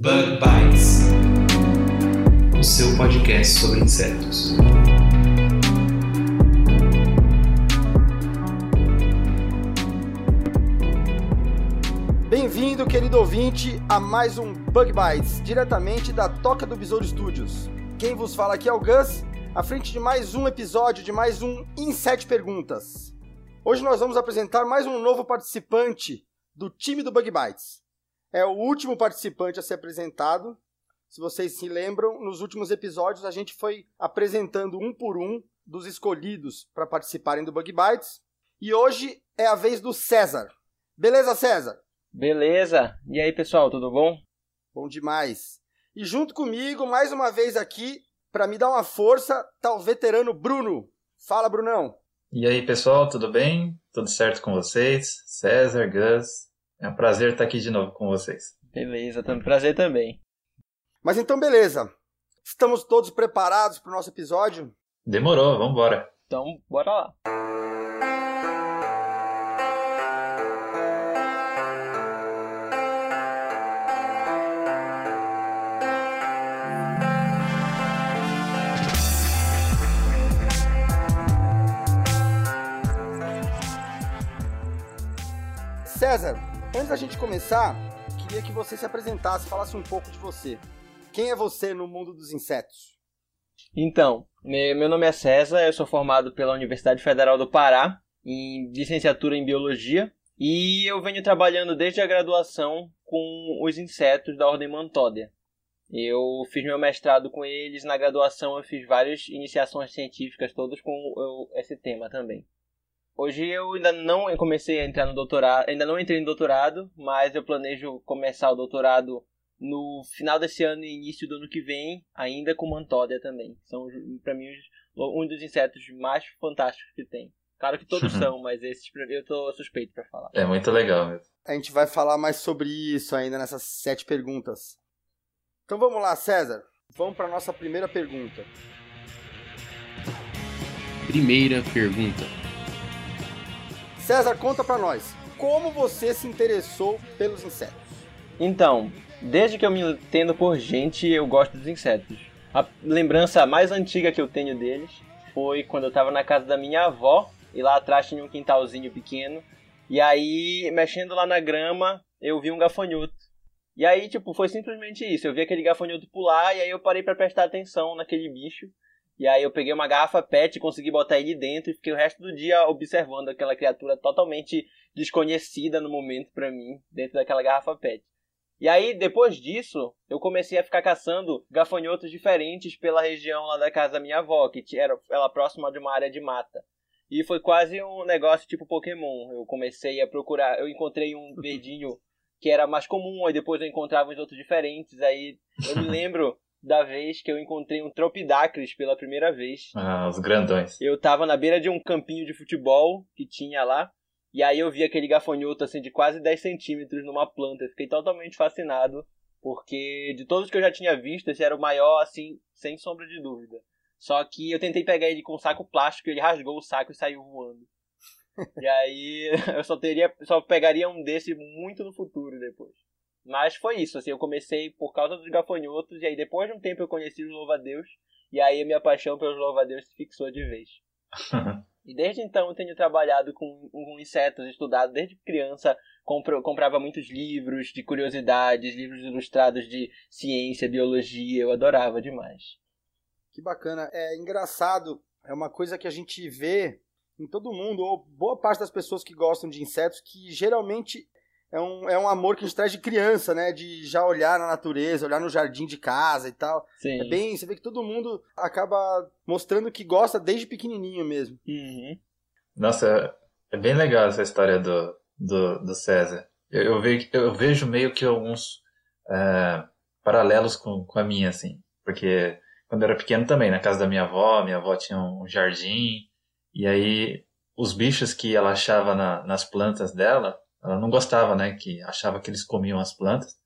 Bug Bites, o seu podcast sobre insetos. Bem-vindo, querido ouvinte, a mais um Bug Bites, diretamente da Toca do Besouro Studios. Quem vos fala aqui é o Gus, à frente de mais um episódio de mais um Em Sete Perguntas. Hoje nós vamos apresentar mais um novo participante do time do Bug Bites. É o último participante a ser apresentado. Se vocês se lembram, nos últimos episódios a gente foi apresentando um por um dos escolhidos para participarem do Bug Bites. E hoje é a vez do César. Beleza, César? Beleza? E aí, pessoal, tudo bom? Bom demais. E junto comigo, mais uma vez aqui, para me dar uma força, tá o veterano Bruno. Fala, Brunão. E aí, pessoal, tudo bem? Tudo certo com vocês? César, Gus, é um prazer estar aqui de novo com vocês. Beleza, também prazer também. Mas então, beleza. Estamos todos preparados para o nosso episódio? Demorou, vambora. Então, bora lá. César, antes da gente começar, queria que você se apresentasse, falasse um pouco de você. Quem é você no mundo dos insetos? Então, me- meu nome é César, eu sou formado pela Universidade Federal do Pará em licenciatura em Biologia e eu venho trabalhando desde a graduação com os insetos da ordem Mantódia. Eu fiz meu mestrado com eles, na graduação eu fiz várias iniciações científicas, todas com esse tema também. Hoje eu ainda não comecei a entrar no doutorado, ainda não entrei no doutorado, mas eu planejo começar o doutorado no final desse ano e início do ano que vem, ainda com mantódia também. São para mim um dos insetos mais fantásticos que tem. Claro que todos são, mas esses pra mim eu tô suspeito pra falar. É muito legal mesmo. A gente vai falar mais sobre isso ainda nessas sete perguntas. Então vamos lá, César. Vamos para nossa primeira pergunta. Primeira pergunta. César, conta para nós. Como você se interessou pelos insetos? Então, desde que eu me entendo por gente, eu gosto dos insetos. A lembrança mais antiga que eu tenho deles foi quando eu tava na casa da minha avó e lá atrás tinha um quintalzinho pequeno. E aí, mexendo lá na grama, eu vi um gafanhoto. E aí, tipo, foi simplesmente isso. Eu vi aquele gafanhoto pular e aí eu parei pra prestar atenção naquele bicho. E aí eu peguei uma garrafa PET e consegui botar ele dentro e fiquei o resto do dia observando aquela criatura totalmente desconhecida no momento pra mim, dentro daquela garrafa PET. E aí, depois disso, eu comecei a ficar caçando gafanhotos diferentes pela região lá da casa da minha avó, que era ela próxima de uma área de mata. E foi quase um negócio tipo Pokémon. Eu comecei a procurar, eu encontrei um verdinho que era mais comum, aí depois eu encontrava uns outros diferentes. Aí eu me lembro da vez que eu encontrei um Tropidacris pela primeira vez. Ah, os grandões. Eu tava na beira de um campinho de futebol que tinha lá. E aí eu vi aquele gafanhoto assim de quase 10 centímetros numa planta. Eu fiquei totalmente fascinado. Porque de todos que eu já tinha visto, esse era o maior, assim, sem sombra de dúvida. Só que eu tentei pegar ele com um saco plástico, ele rasgou o saco e saiu voando. e aí eu só teria. Só pegaria um desse muito no futuro depois. Mas foi isso, assim, eu comecei por causa dos gafanhotos, e aí depois de um tempo eu conheci os louva-a-Deus, e aí a minha paixão pelos louva-a-Deus se fixou de vez. E desde então eu tenho trabalhado com, com insetos, estudado desde criança, compro, comprava muitos livros de curiosidades, livros ilustrados de ciência, biologia, eu adorava demais. Que bacana. É engraçado, é uma coisa que a gente vê em todo mundo, ou boa parte das pessoas que gostam de insetos, que geralmente é um, é um amor que a gente traz de criança, né? De já olhar na natureza, olhar no jardim de casa e tal. Sim. É bem, você vê que todo mundo acaba mostrando que gosta desde pequenininho mesmo. Uhum. Nossa, é bem legal essa história do, do, do César. Eu, eu, ve, eu vejo meio que alguns é, paralelos com, com a minha, assim. Porque quando eu era pequeno também, na casa da minha avó, minha avó tinha um jardim, e aí os bichos que ela achava na, nas plantas dela, ela não gostava, né? Que achava que eles comiam as plantas.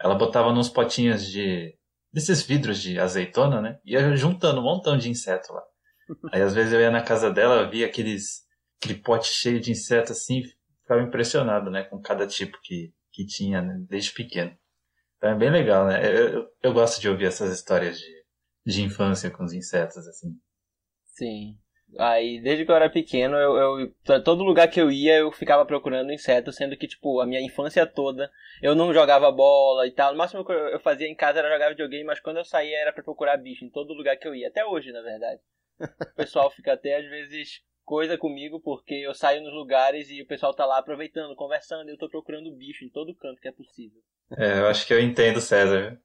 Ela botava nos potinhos de. desses vidros de azeitona, né? Ia juntando um montão de inseto lá. Aí às vezes eu ia na casa dela, via aqueles. aquele pote cheio de inseto assim, ficava impressionado, né? Com cada tipo que, que tinha, né, desde pequeno. Então é bem legal, né? Eu, eu, eu gosto de ouvir essas histórias de, de infância com os insetos, assim. Sim. Aí, desde que eu era pequeno, eu, eu pra todo lugar que eu ia, eu ficava procurando insetos, sendo que, tipo, a minha infância toda, eu não jogava bola e tal. O máximo que eu, fazia em casa era jogar videogame, mas quando eu saía era pra procurar bicho em todo lugar que eu ia. Até hoje, na verdade. O pessoal fica até, às vezes, coisa comigo, porque eu saio nos lugares e o pessoal tá lá aproveitando, conversando, e eu tô procurando bicho em todo canto que é possível. É, eu acho que eu entendo, César.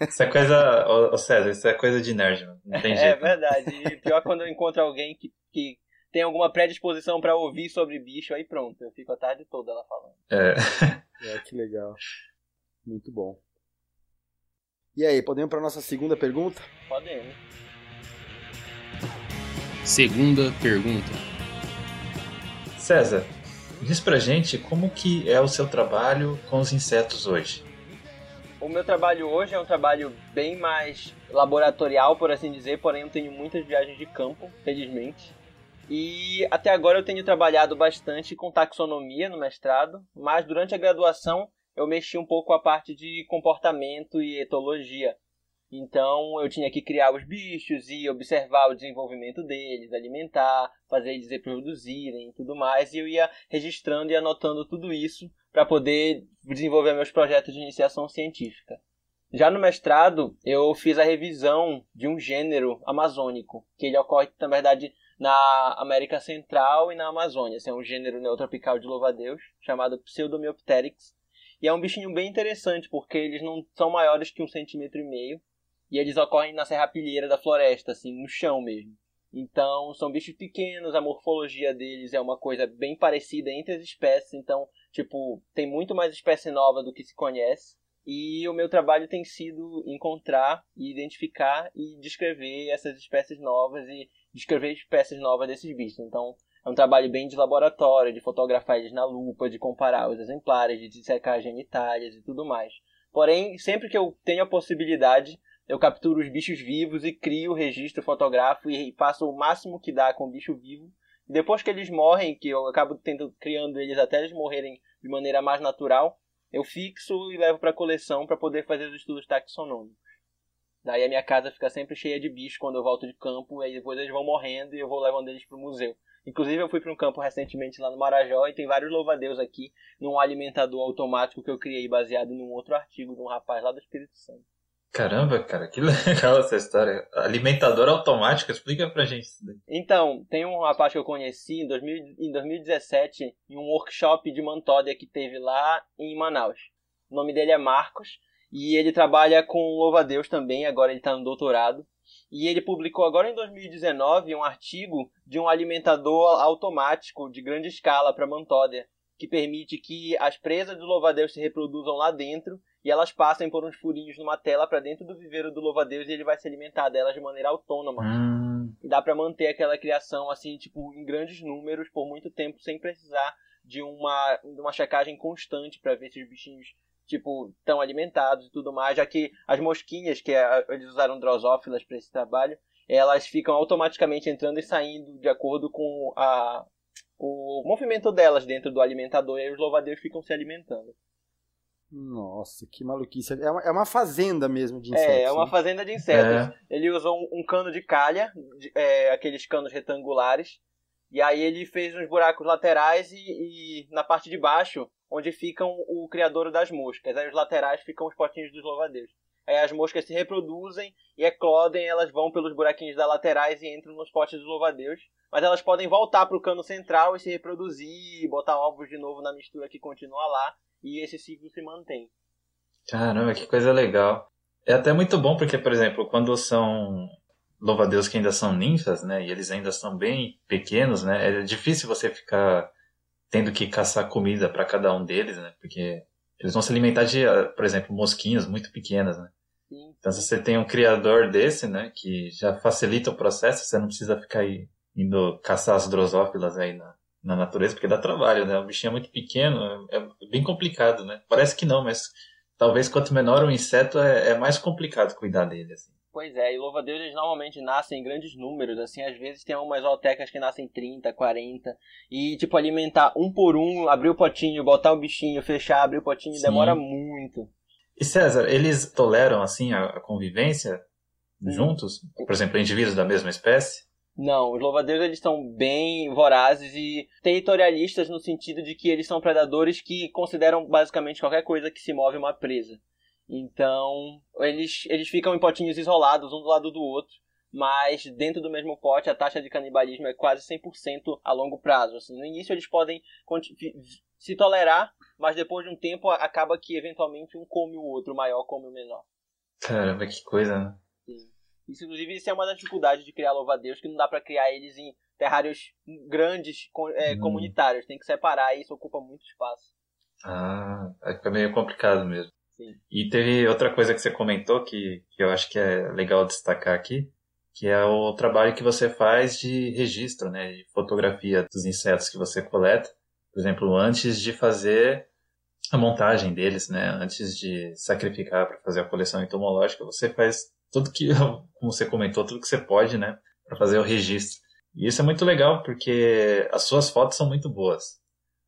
Isso é coisa. Ô César, isso é coisa de nerd, mano. Não tem É jeito. verdade. E pior quando eu encontro alguém que, que tem alguma predisposição pra ouvir sobre bicho, aí pronto, eu fico a tarde toda lá falando. É. É, que legal. Muito bom. E aí, podemos para nossa segunda pergunta? Podemos. Segunda pergunta. César, diz pra gente como que é o seu trabalho com os insetos hoje. O meu trabalho hoje é um trabalho bem mais laboratorial, por assim dizer, porém eu tenho muitas viagens de campo, felizmente. E até agora eu tenho trabalhado bastante com taxonomia no mestrado, mas durante a graduação eu mexi um pouco a parte de comportamento e etologia. Então eu tinha que criar os bichos e observar o desenvolvimento deles, alimentar, fazer eles reproduzirem e tudo mais, e eu ia registrando e anotando tudo isso para poder desenvolver meus projetos de iniciação científica. Já no mestrado, eu fiz a revisão de um gênero amazônico, que ele ocorre, na verdade, na América Central e na Amazônia. Esse é um gênero neotropical de louva-a-Deus, chamado Pseudomyopteryx. E é um bichinho bem interessante, porque eles não são maiores que um centímetro e meio, e eles ocorrem na serrapilheira da floresta, assim, no chão mesmo. Então, são bichos pequenos, a morfologia deles é uma coisa bem parecida entre as espécies, então, tipo, tem muito mais espécie nova do que se conhece. E o meu trabalho tem sido encontrar e identificar e descrever essas espécies novas e descrever espécies novas desses bichos. Então, é um trabalho bem de laboratório, de fotografar eles na lupa, de comparar os exemplares, de dissecar genitálias e tudo mais. Porém, sempre que eu tenho a possibilidade, eu capturo os bichos vivos e crio o registro fotográfico e faço o máximo que dá com o bicho vivo. Depois que eles morrem, que eu acabo tendo, criando eles até eles morrerem de maneira mais natural, eu fixo e levo para coleção para poder fazer os estudos taxonômicos. Daí a minha casa fica sempre cheia de bichos quando eu volto de campo, e depois eles vão morrendo e eu vou levando eles para o museu. Inclusive eu fui para um campo recentemente lá no Marajó e tem vários louvadeus aqui num alimentador automático que eu criei baseado num outro artigo de um rapaz lá do Espírito Santo. Caramba, cara, que legal essa história. Alimentador automático, explica pra gente isso daí. Então, tem um rapaz que eu conheci em, 2000, em 2017 em um workshop de mantódia que teve lá em Manaus. O nome dele é Marcos e ele trabalha com louva-a-Deus também, agora ele está no doutorado. E ele publicou agora em 2019 um artigo de um alimentador automático de grande escala para mantódia, que permite que as presas do louva-a-Deus se reproduzam lá dentro e elas passem por uns furinhos numa tela para dentro do viveiro do louva-a-Deus e ele vai se alimentar delas de maneira autônoma. Hum, E dá para manter aquela criação assim, tipo, em grandes números por muito tempo sem precisar de uma, de uma checagem constante para ver se os bichinhos tipo estão alimentados e tudo mais, já que as mosquinhas que é, eles usaram drosófilas para esse trabalho, elas ficam automaticamente entrando e saindo de acordo com a o movimento delas dentro do alimentador e aí os louvadeiros ficam se alimentando. Nossa, que maluquice. É uma, é uma fazenda mesmo de insetos. É, é uma né? fazenda de insetos. É. Ele usou um, um cano de calha, de- é, aqueles canos retangulares, e aí ele fez uns buracos laterais e, e na parte de baixo, onde ficam o criador das moscas. Aí os laterais ficam os potinhos dos louvadeiros. Aí as moscas se reproduzem e eclodem, elas vão pelos buraquinhos das laterais e entram nos potes dos louvadeus. Mas elas podem voltar para o cano central e se reproduzir, botar ovos de novo na mistura que continua lá, e esse ciclo se mantém. caramba, que coisa legal. É até muito bom porque, por exemplo, quando são louva-a-Deus que ainda são ninfas, né, e eles ainda são bem pequenos, né, é difícil você ficar tendo que caçar comida para cada um deles, né, porque eles vão se alimentar de, por exemplo, mosquinhas muito pequenas, né? Sim. Então, se você tem um criador desse, né, que já facilita o processo, você não precisa ficar indo caçar as drosófilas aí na, na natureza, porque dá trabalho, né? O bichinho é muito pequeno, é, é bem complicado, né? Parece que não, mas talvez quanto menor o inseto, é, é mais complicado cuidar dele, assim. Pois é, e louva-a-Deus eles normalmente nascem em grandes números, assim, às vezes tem umas zootecas que nascem 30, 40, e tipo, alimentar um por um, abrir o potinho, botar o bichinho, fechar, abrir o potinho, Sim. demora muito. E César, eles toleram, assim, a, a convivência Hum. juntos? Por exemplo, indivíduos da mesma espécie? Não, os louva-a-Deus eles estão bem vorazes e territorialistas no sentido de que eles são predadores que consideram basicamente qualquer coisa que se move uma presa. Então, eles, eles ficam em potinhos isolados, um do lado do outro, mas dentro do mesmo pote a taxa de canibalismo é quase 100% a longo prazo. Assim, no início eles podem se tolerar, mas depois de um tempo acaba que eventualmente um come o outro, o maior come o menor. Caramba, que coisa, né? Isso, inclusive, isso é uma das dificuldades de criar louva-a-Deus, que não dá pra criar eles em terrários grandes, é, Hum. comunitários. Tem que separar e isso ocupa muito espaço. Ah, fica meio complicado mesmo. Sim. E teve outra coisa que você comentou que, que eu acho que é legal destacar aqui, que é o trabalho que você faz de registro, né, de fotografia dos insetos que você coleta. Por exemplo, antes de fazer a montagem deles, né, antes de sacrificar para fazer a coleção entomológica, você faz tudo que, como você comentou, tudo que você pode, né, para fazer o registro. E isso é muito legal porque as suas fotos são muito boas.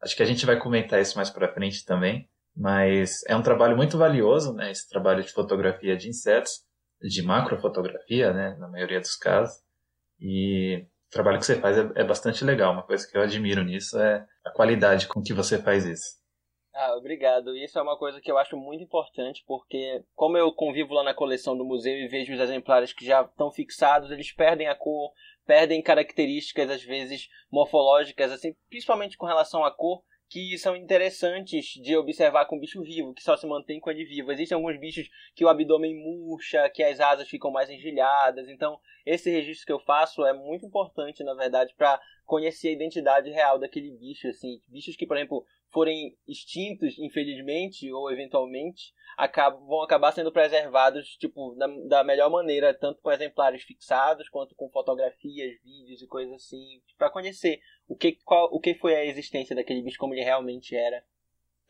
Acho que a gente vai comentar isso mais para frente também. Mas é um trabalho muito valioso, né? Esse trabalho de fotografia de insetos, de macrofotografia, né? Na maioria dos casos. E o trabalho que você faz é, é bastante legal. Uma coisa que eu admiro nisso é a qualidade com que você faz isso. Ah, obrigado. Isso é uma coisa que eu acho muito importante, porque como eu convivo lá na coleção do museu e vejo os exemplares que já estão fixados, eles perdem a cor, perdem características, às vezes, morfológicas, assim, principalmente com relação à cor, que são interessantes de observar com bicho vivo, que só se mantém com ele vivo. Existem alguns bichos que o abdômen murcha, que as asas ficam mais engelhadas. Então, esse registro que eu faço é muito importante, na verdade, para conhecer a identidade real daquele bicho. Assim, bichos que, por exemplo, forem extintos, infelizmente, ou eventualmente, acabam, vão acabar sendo preservados tipo, da, da melhor maneira, tanto com exemplares fixados, quanto com fotografias, vídeos e coisas assim, para conhecer o que, qual, o que foi a existência daquele bicho, como ele realmente era.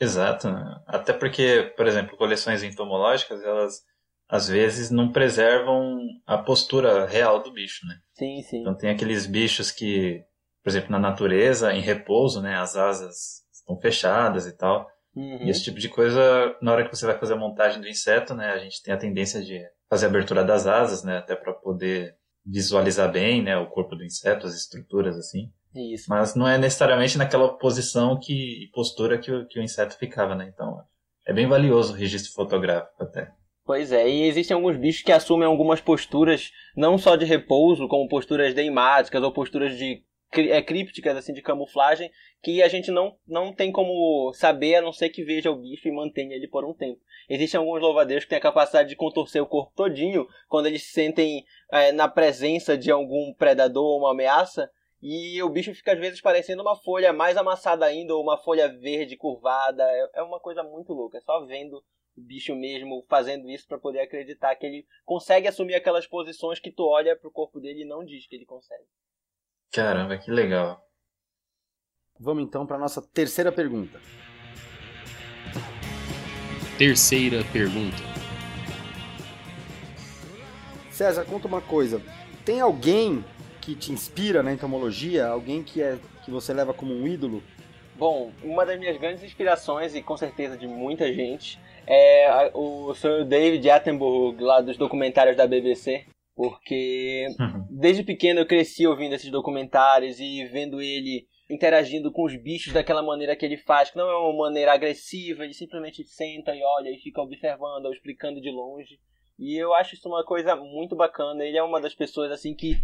Exato. né? Até porque, por exemplo, coleções entomológicas, elas às vezes não preservam a postura real do bicho, né? Sim, sim. Então tem aqueles bichos que, por exemplo, na natureza, em repouso, né? As asas estão fechadas e tal. Uhum. E esse tipo de coisa, na hora que você vai fazer a montagem do inseto, né, a gente tem a tendência de fazer a abertura das asas, né, até para poder visualizar bem, né, o corpo do inseto, as estruturas assim. Isso. Mas não é necessariamente naquela posição que e postura que o, que o inseto ficava, né? Então, é bem valioso o registro fotográfico até. Pois é, e existem alguns bichos que assumem algumas posturas, não só de repouso, como posturas deimáticas ou posturas de é, crípticas, assim, de camuflagem, que a gente não, não tem como saber, a não ser que veja o bicho e mantenha ele por um tempo. Existem alguns louvadeiros que têm a capacidade de contorcer o corpo todinho quando eles se sentem é, na presença de algum predador ou uma ameaça, e o bicho fica às vezes parecendo uma folha mais amassada ainda, ou uma folha verde curvada. É, é uma coisa muito louca, é só vendo o bicho mesmo fazendo isso para poder acreditar que ele consegue assumir aquelas posições que tu olha pro corpo dele e não diz que ele consegue. Caramba, que legal. Vamos então para nossa terceira pergunta. Terceira pergunta. César, conta uma coisa. Tem alguém que te inspira na entomologia? Alguém que é que você leva como um ídolo? Bom, uma das minhas grandes inspirações, e com certeza de muita gente, é o Sr. David Attenborough, lá dos documentários da BBC. Porque desde pequeno eu cresci ouvindo esses documentários e vendo ele interagindo com os bichos daquela maneira que ele faz, que não é uma maneira agressiva, ele simplesmente senta e olha e fica observando ou explicando de longe. E eu acho isso uma coisa muito bacana. Ele é uma das pessoas assim que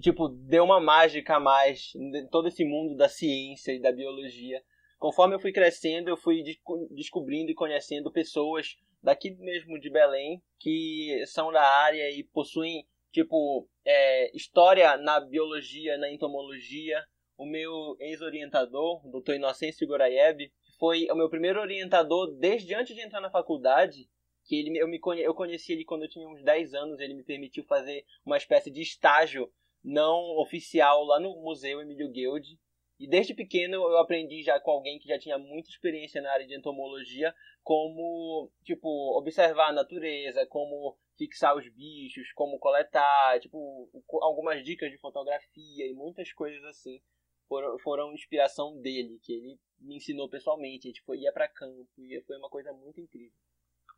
tipo deu uma mágica a mais em todo esse mundo da ciência e da biologia. Conforme eu fui crescendo, eu fui desco- descobrindo e conhecendo pessoas daqui mesmo de Belém que são da área e possuem tipo é, história na biologia, na entomologia. O meu ex-orientador, o Dr. Inocêncio Goraieb, foi o meu primeiro orientador desde antes de entrar na faculdade, que ele eu me eu conheci ele quando eu tinha uns 10 anos, ele me permitiu fazer uma espécie de estágio não oficial lá no Museu Emílio Guild. E desde pequeno eu aprendi já com alguém que já tinha muita experiência na área de entomologia, como, tipo, observar a natureza, como fixar os bichos, como coletar, tipo, algumas dicas de fotografia e muitas coisas assim foram, foram inspiração dele, que ele me ensinou pessoalmente. A gente foi, ia para campo e foi uma coisa muito incrível.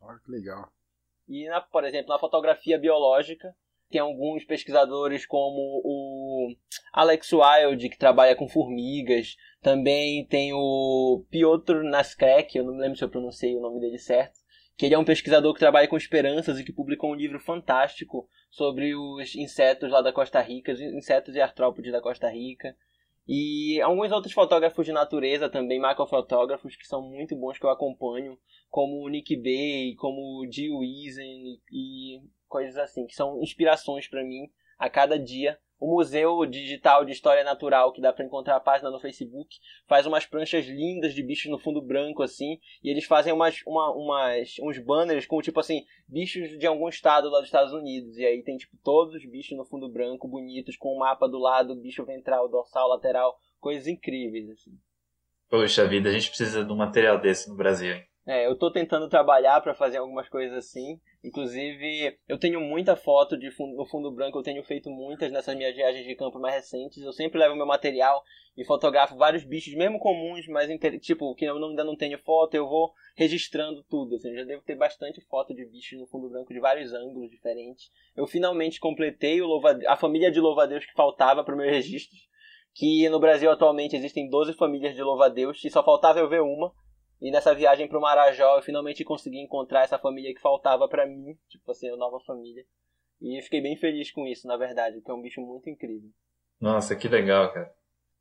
Olha que legal. E, na, por exemplo, na fotografia biológica, tem alguns pesquisadores como o Alex Wild, que trabalha com formigas. Também tem o Piotr Naskrek, eu não me lembro se eu pronunciei o nome dele certo. Que ele é um pesquisador que trabalha com esperanças e que publicou um livro fantástico sobre os insetos lá da Costa Rica, os insetos e artrópodes da Costa Rica. E alguns outros fotógrafos de natureza também, macrofotógrafos, que são muito bons que eu acompanho, como o Nick Bay, como o Jill Eisen e coisas assim, que são inspirações para mim a cada dia o Museu Digital de História Natural, que dá para encontrar a página no Facebook, faz umas pranchas lindas de bichos no fundo branco, assim, e eles fazem umas, uma, umas, uns banners com, tipo assim, bichos de algum estado lá dos Estados Unidos. E aí tem, tipo, todos os bichos no fundo branco, bonitos, com o um mapa do lado, bicho ventral, dorsal, lateral, coisas incríveis, assim. Poxa vida, a gente precisa de um material desse no Brasil, hein? É, eu tô tentando trabalhar para fazer algumas coisas assim. Inclusive, eu tenho muita foto de fundo, no fundo branco, eu tenho feito muitas nessas minhas viagens de campo mais recentes. Eu sempre levo meu material e fotografo vários bichos, mesmo comuns, mas tipo, que eu ainda não tenho foto, eu vou registrando tudo. Assim, eu já devo ter bastante foto de bichos no fundo branco de vários ângulos diferentes. Eu finalmente completei a família de louva-a-Deus que faltava para meus registros. Que no Brasil atualmente existem 12 famílias de louva-a-Deus e só faltava eu ver uma e nessa viagem pro Marajó eu finalmente consegui encontrar essa família que faltava para mim, tipo assim, a nova família. E fiquei bem feliz com isso, na verdade, porque é um bicho muito incrível. Nossa, que legal, cara.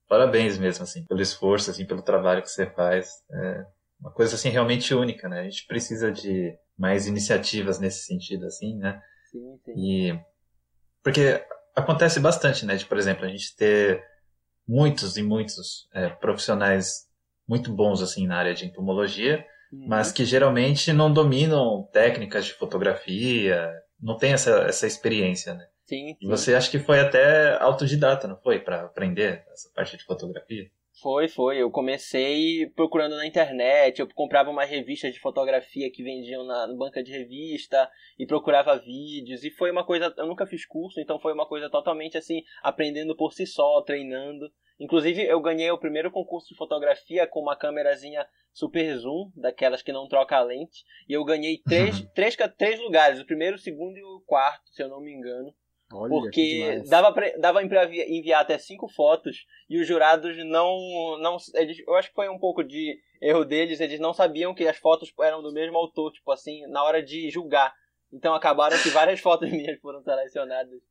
Parabéns mesmo, assim, pelo esforço, assim, pelo trabalho que você faz. É uma coisa, assim, realmente única, né? A gente precisa de mais iniciativas nesse sentido, assim, né? Sim, sim. E... Porque acontece bastante, né? De, por exemplo, a gente ter muitos e muitos é, profissionais muito bons assim na área de entomologia, uhum. mas que geralmente não dominam técnicas de fotografia, não tem essa, essa experiência, né? Sim, sim. E você acha que foi até autodidata, não foi? Para aprender essa parte de fotografia? Foi, foi. Eu comecei procurando na internet, eu comprava uma revista de fotografia que vendiam na, banca de revista e procurava vídeos. E foi uma coisa. Eu nunca fiz curso, então foi uma coisa totalmente assim, aprendendo por si só, treinando. Inclusive, eu ganhei o primeiro concurso de fotografia com uma câmerazinha super zoom, daquelas que não troca a lente. E eu ganhei três, três, três lugares, o primeiro, o segundo e o quarto, se eu não me engano. Olha, porque dava pra, dava pra enviar até cinco fotos e os jurados não. não eles, eu acho que foi um pouco de erro deles, eles não sabiam que as fotos eram do mesmo autor, tipo assim, na hora de julgar. Então acabaram que várias fotos minhas foram selecionadas.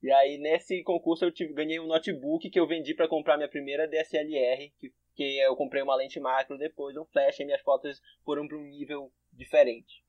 E aí nesse concurso eu tive, ganhei um notebook que eu vendi para comprar minha primeira DSLR, que, que eu comprei uma lente macro depois, um flash e minhas fotos foram para um nível diferente.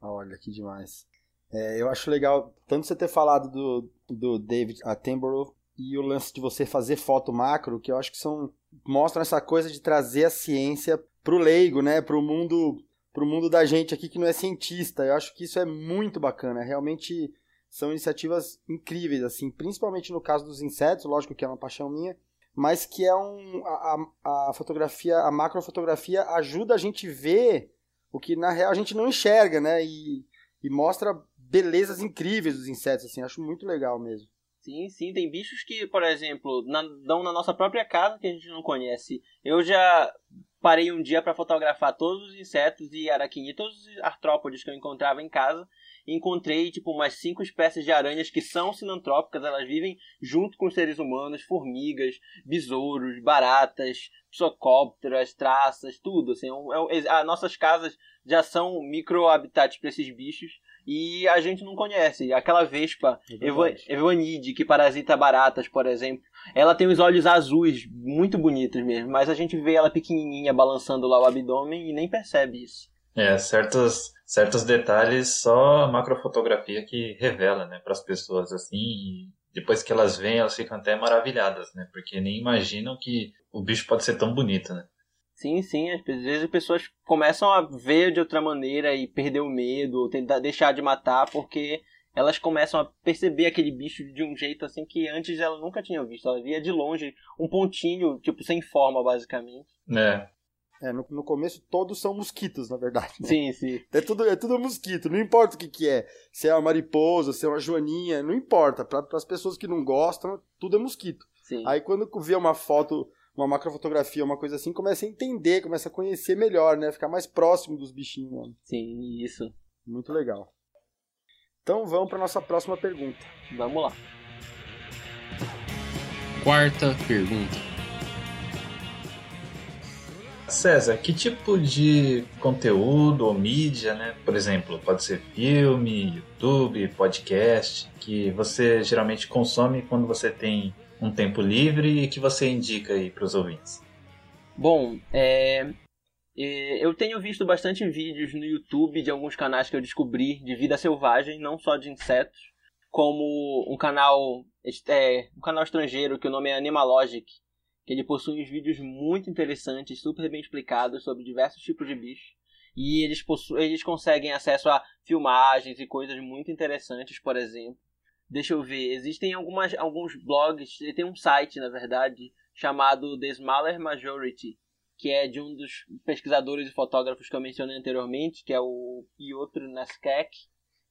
Olha que demais. É, eu acho legal tanto você ter falado do, do David Attenborough e o lance de você fazer foto macro, que eu acho que são mostram essa coisa de trazer a ciência pro leigo, né, pro mundo pro mundo da gente aqui que não é cientista. Eu acho que isso é muito bacana, realmente são iniciativas incríveis, assim, principalmente no caso dos insetos, lógico que é uma paixão minha, mas que é um a, a fotografia, a macrofotografia ajuda a gente ver o que na real a gente não enxerga, né? E, e mostra belezas incríveis dos insetos, assim, acho muito legal mesmo. Sim, sim, tem bichos que, por exemplo, na, dão na nossa própria casa que a gente não conhece. Eu já parei um dia para fotografar todos os insetos e araquinitos, todos os artrópodes que eu encontrava em casa encontrei tipo umas cinco espécies de aranhas que são sinantrópicas, elas vivem junto com os seres humanos, formigas, besouros, baratas, psocópteras, traças, tudo. Assim, é, é, as nossas casas já são micro-habitats para esses bichos e a gente não conhece. Aquela vespa é Evanide, que parasita baratas, por exemplo, ela tem os olhos azuis, muito bonitos mesmo, mas a gente vê ela pequenininha balançando lá o abdômen e nem percebe isso. É, certos, certos detalhes só a macrofotografia que revela, né, para as pessoas assim, e depois que elas veem, elas ficam até maravilhadas, né, porque nem imaginam que o bicho pode ser tão bonito, né. Sim, sim. Às vezes as pessoas começam a ver de outra maneira e perder o medo, ou tentar deixar de matar, porque elas começam a perceber aquele bicho de um jeito assim que antes ela nunca tinha visto. Ela via de longe um pontinho, tipo, sem forma, basicamente. É. É, no, no começo todos são mosquitos, na verdade. né? Sim, sim. É tudo, é tudo mosquito, não importa o que, que é. Se é uma mariposa, se é uma joaninha, não importa. Para as pessoas que não gostam, tudo é mosquito. sim. Aí quando vê uma foto, uma macrofotografia, uma coisa assim, começa a entender, começa a conhecer melhor, né? Ficar mais próximo dos bichinhos, mano. Sim, isso. Muito legal. Então vamos para nossa próxima pergunta. Vamos lá. Quarta pergunta. César, que tipo de conteúdo ou mídia, né? Por exemplo, pode ser filme, YouTube, podcast, que você geralmente consome quando você tem um tempo livre e que você indica aí para os ouvintes? Bom, é, é, eu tenho visto bastante vídeos no YouTube de alguns canais que eu descobri de vida selvagem, não só de insetos, como um canal, é, um canal estrangeiro que o nome é Animalogic, que ele possui uns vídeos muito interessantes, super bem explicados sobre diversos tipos de bichos. E eles, eles conseguem acesso a filmagens e coisas muito interessantes, por exemplo. Deixa eu ver, existem algumas, alguns blogs, tem um site, na verdade, chamado The Smaller Majority, que é de um dos pesquisadores e fotógrafos que eu mencionei anteriormente, que é o Piotr Naskek,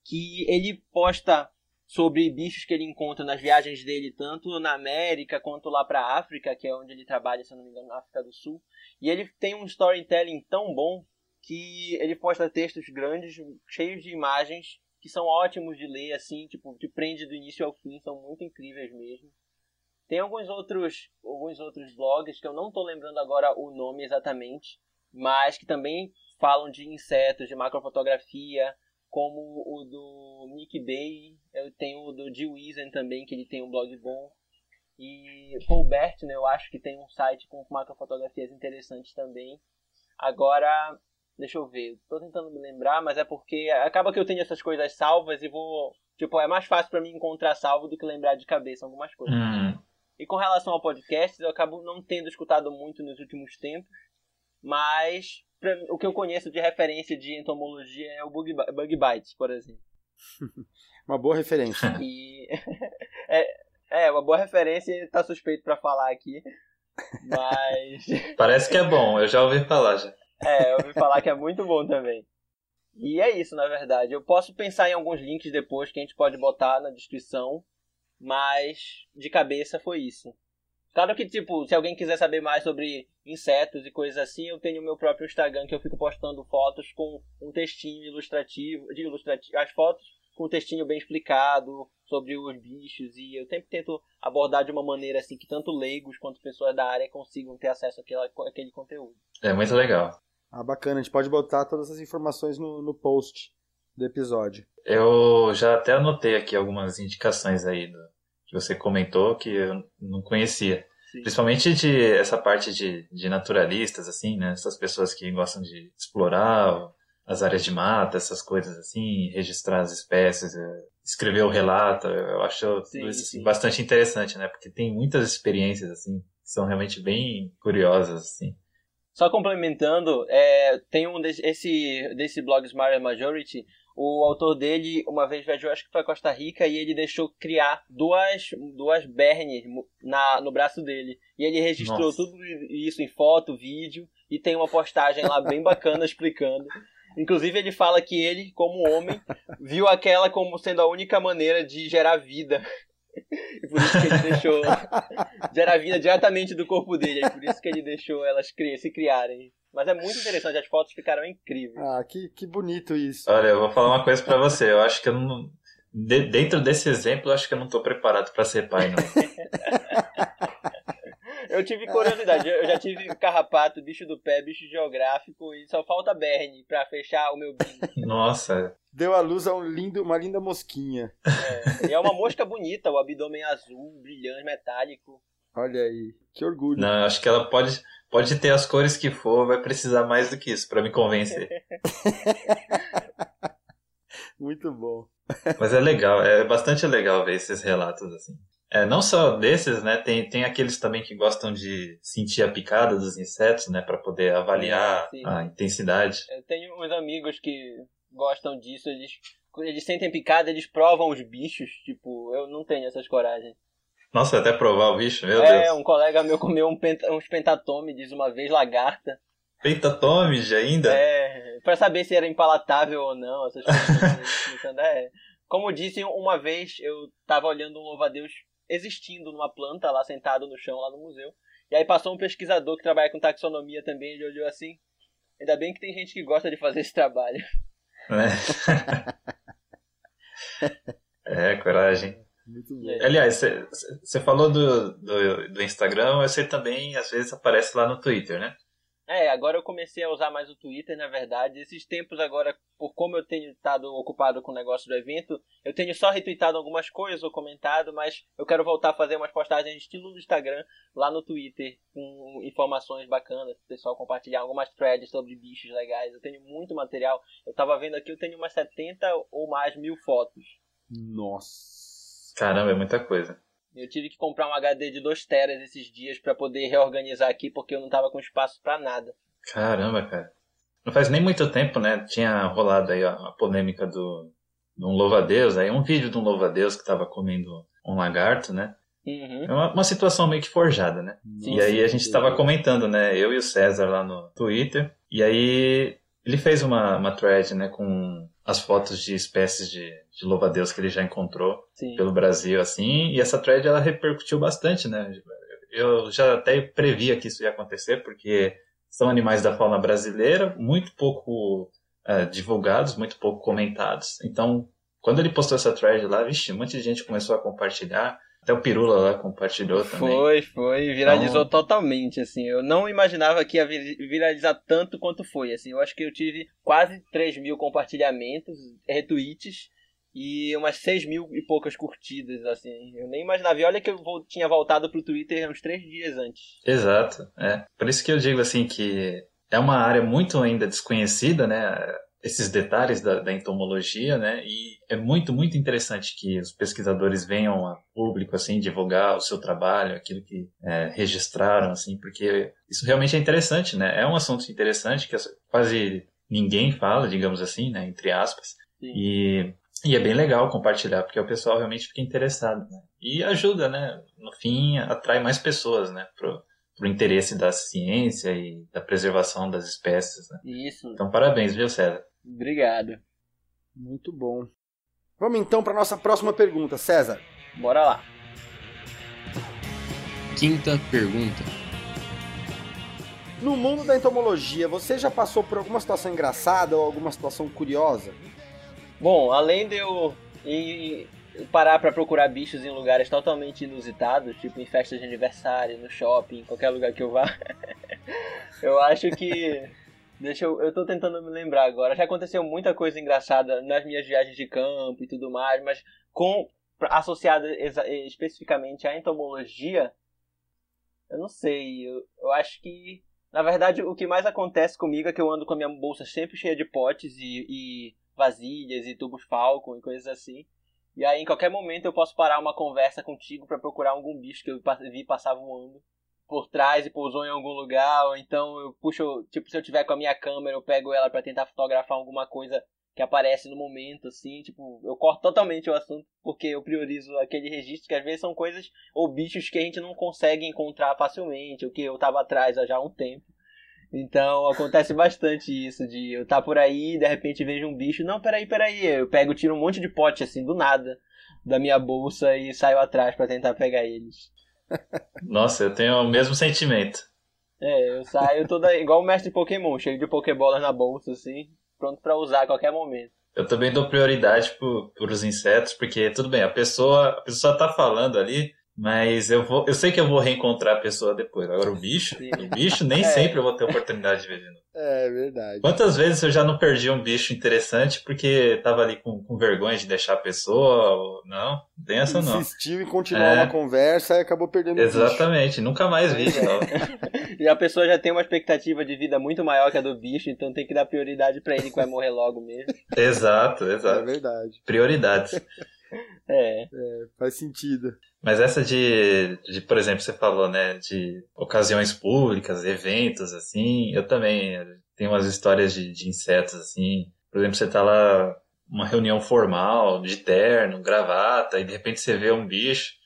que ele posta sobre bichos que ele encontra nas viagens dele, tanto na América quanto lá para a África, que é onde ele trabalha, se não me engano, na África do Sul. E ele tem um storytelling tão bom que ele posta textos grandes, cheios de imagens, que são ótimos de ler, assim, tipo, te prende do início ao fim, são muito incríveis mesmo. Tem alguns outros, alguns outros blogs que eu não estou lembrando agora o nome exatamente, mas que também falam de insetos, de macrofotografia, como o do Nick Bay, eu tenho o do Jill também, que ele tem um blog bom. E Paul Bert, né, eu acho que tem um site com macrofotografias interessantes também. Agora, deixa eu ver, tô tentando me lembrar, mas é porque acaba que eu tenho essas coisas salvas e vou. Tipo, é mais fácil para mim encontrar salvo do que lembrar de cabeça algumas coisas. Hum, E com relação ao podcast, eu acabo não tendo escutado muito nos últimos tempos, mas pra- o que eu conheço de referência de entomologia é o Bug, Bug Bites, por exemplo. Uma boa referência. E é, é uma boa referência, tá suspeito pra falar aqui, mas parece que é bom, eu já ouvi falar já. É, eu ouvi falar que é muito bom também. E é isso, na verdade. Eu posso pensar em alguns links depois que a gente pode botar na descrição, mas de cabeça foi isso. Claro que, tipo, se alguém quiser saber mais sobre insetos e coisas assim, eu tenho o meu próprio Instagram que eu fico postando fotos com um textinho ilustrativo, de ilustrativo, as fotos com um textinho bem explicado sobre os bichos e eu sempre tento abordar de uma maneira assim que tanto leigos quanto pessoas da área consigam ter acesso àquela, àquele conteúdo. É muito legal. Ah, bacana. A gente pode botar todas as informações no, no post do episódio. Eu já até anotei aqui algumas indicações aí do, que você comentou que eu não conhecia. Sim. Principalmente de essa parte de, de naturalistas, assim, né? Essas pessoas que gostam de explorar as áreas de mata, essas coisas assim, registrar as espécies, eh, escrever o relato. Eu acho Sim, assim, sim. bastante interessante, né? Porque tem muitas experiências, assim, que são realmente bem curiosas, assim. Só complementando, é, tem um desse, esse, desse blog Smarter Majority, o autor dele uma vez viajou, acho que foi a Costa Rica, e ele deixou criar duas, duas bernes na, no braço dele. E ele registrou Nossa. tudo isso em foto, vídeo, e tem uma postagem lá bem bacana explicando. Inclusive ele fala que ele, como homem, viu aquela como sendo a única maneira de gerar vida. E por isso que ele deixou gerar vida diretamente do corpo dele. É por isso que ele deixou elas cri- se criarem. Mas é muito interessante, as fotos ficaram incríveis. Ah, que, que bonito isso. Olha, eu vou falar uma coisa pra você. Eu acho que eu não. de- dentro desse exemplo, eu acho que eu não tô preparado pra ser pai, não. Eu tive curiosidade, eu já tive carrapato, bicho do pé, bicho geográfico e só falta berne pra fechar o meu bicho. Nossa, Deu à luz a um lindo, uma linda mosquinha. É, e é uma mosca bonita, o abdômen azul, brilhante, metálico. Olha aí, que orgulho. não, eu acho que ela pode, pode ter as cores que for, vai precisar mais do que isso pra me convencer. Muito bom. Mas é legal, é bastante legal ver esses relatos assim. É, não só desses, né? Tem, tem aqueles também que gostam de sentir a picada dos insetos, né? Para poder avaliar Sim, sim. a intensidade. Eu tenho uns amigos que gostam disso, eles, quando eles sentem picada, eles provam os bichos, tipo, eu não tenho essas coragens. Nossa, até provar o bicho, meu é, Deus. um colega meu comeu um penta, uns pentatômides uma vez, lagarta. Pentatomide ainda? É, pra saber se era empalatável ou não, essas coisas. pensando, é. Como disse, uma vez eu tava olhando um louva-a-Deus existindo numa planta lá sentado no chão lá no museu. E aí passou um pesquisador que trabalha com taxonomia também, ele olhou assim. Ainda bem que tem gente que gosta de fazer esse trabalho. É, é coragem. Muito. É. Aliás, você falou do, do, do Instagram, você também às vezes aparece lá no Twitter, né? É, agora eu comecei a usar mais o Twitter, na verdade. Esses tempos agora, por como eu tenho estado ocupado com o negócio do evento, eu tenho só retweetado algumas coisas ou comentado, mas eu quero voltar a fazer umas postagens estilo do Instagram lá no Twitter, com informações bacanas, pro pessoal compartilhar algumas threads sobre bichos legais. Eu tenho muito material. Eu tava vendo aqui, eu tenho umas 70 ou mais mil fotos. Nossa. Caramba, é muita coisa. Eu tive que comprar um HD de 2 teras esses dias para poder reorganizar aqui, porque eu não tava com espaço para nada. Caramba, cara. Não faz nem muito tempo, né? Tinha rolado aí a, polêmica do de um louva-a-Deus, aí um vídeo de um louva-a-Deus que tava comendo um lagarto, né? Uhum. É uma, uma situação meio que forjada, né? Sim, e aí sim, a gente sim. estava comentando, né? Eu e o César lá no Twitter. E aí ele fez uma, uma thread, né? Com as fotos de espécies de, de louva-a-Deus que ele já encontrou Sim. pelo Brasil, assim. E essa thread ela repercutiu bastante, né? Eu já até previa que isso ia acontecer, porque são animais da fauna brasileira, muito pouco eh, divulgados, muito pouco comentados. Então, quando ele postou essa thread lá, vixe, um monte de gente começou a compartilhar. Até o Pirula lá compartilhou também. Foi, foi, viralizou Então- totalmente, assim. Eu não imaginava que ia vir- viralizar tanto quanto foi, assim. Eu acho que eu tive quase 3 mil compartilhamentos, retweets e umas 6 mil e poucas curtidas, assim. Eu nem imaginava. E olha que eu tinha voltado pro Twitter uns 3 dias antes. Exato, é. Por isso que eu digo assim que é uma área muito ainda desconhecida, né? Esses detalhes da, da entomologia, né? E é muito, muito interessante que os pesquisadores venham a público, assim, divulgar o seu trabalho, aquilo que é, registraram, assim, porque isso realmente é interessante, né? É um assunto interessante que as- quase ninguém fala, digamos assim, né? Entre aspas. Sim. E, e é bem legal compartilhar, porque o pessoal realmente fica interessado, né? E ajuda, né? No fim, atrai mais pessoas, né? Pro, pro interesse da ciência e da preservação das espécies, né? Isso. Então, parabéns, viu, César? Obrigado. Muito bom. Vamos então para nossa próxima pergunta, César. Bora lá. Quinta pergunta. No mundo da entomologia, você já passou por alguma situação engraçada ou alguma situação curiosa? Bom, além de eu ir parar pra procurar bichos em lugares totalmente inusitados, tipo em festas de aniversário, no shopping, qualquer lugar que eu vá, eu acho que. Deixa eu. Eu tô tentando me lembrar agora. Já aconteceu muita coisa engraçada nas minhas viagens de campo e tudo mais, mas com associada especificamente à entomologia, eu não sei. Eu, eu acho que. Na verdade, o que mais acontece comigo é que eu ando com a minha bolsa sempre cheia de potes e, e vasilhas e tubos Falcon e coisas assim. E aí, em qualquer momento, eu posso parar uma conversa contigo pra procurar algum bicho que eu vi passar voando por trás e pousou em algum lugar. Ou então eu puxo, tipo, se eu tiver com a minha câmera, eu pego ela pra tentar fotografar alguma coisa que aparece no momento, assim. Tipo, eu corto totalmente o assunto porque eu priorizo aquele registro que às vezes são coisas ou bichos que a gente não consegue encontrar facilmente, ou que eu tava atrás há já um tempo. Então acontece bastante isso, de eu estar por aí e de repente vejo um bicho, não, peraí, peraí, eu pego, tiro um monte de pote assim, do nada, da minha bolsa e saio atrás pra tentar pegar eles. Nossa, eu tenho o mesmo sentimento. É, eu saio toda igual o mestre Pokémon, cheio de Pokébolas na bolsa, assim, pronto pra usar a qualquer momento. Eu também dou prioridade pro, pros insetos, porque tudo bem, a pessoa, a pessoa tá falando ali, mas eu vou, eu sei que eu vou reencontrar a pessoa depois. Agora o bicho, Sim. o bicho nem É. sempre eu vou ter oportunidade de ver de novo. É verdade. Quantas vezes eu já não perdi um bicho interessante porque tava ali com, com vergonha de deixar a pessoa? Ou... Não, não tem essa não. Insistiu em continuar É. uma conversa e acabou perdendo o bicho. Exatamente, nunca mais vi. É. Não. E a pessoa já tem uma expectativa de vida muito maior que a do bicho, então tem que dar prioridade pra ele que vai morrer logo mesmo. Exato, É exato. verdade. Prioridades. É. Faz sentido. Mas essa de, de, por exemplo, você falou, né, de ocasiões públicas, eventos, assim, eu também tenho umas histórias de, de insetos, assim. Por exemplo, você tá lá, uma reunião formal, de terno, gravata, e de repente você vê um bicho,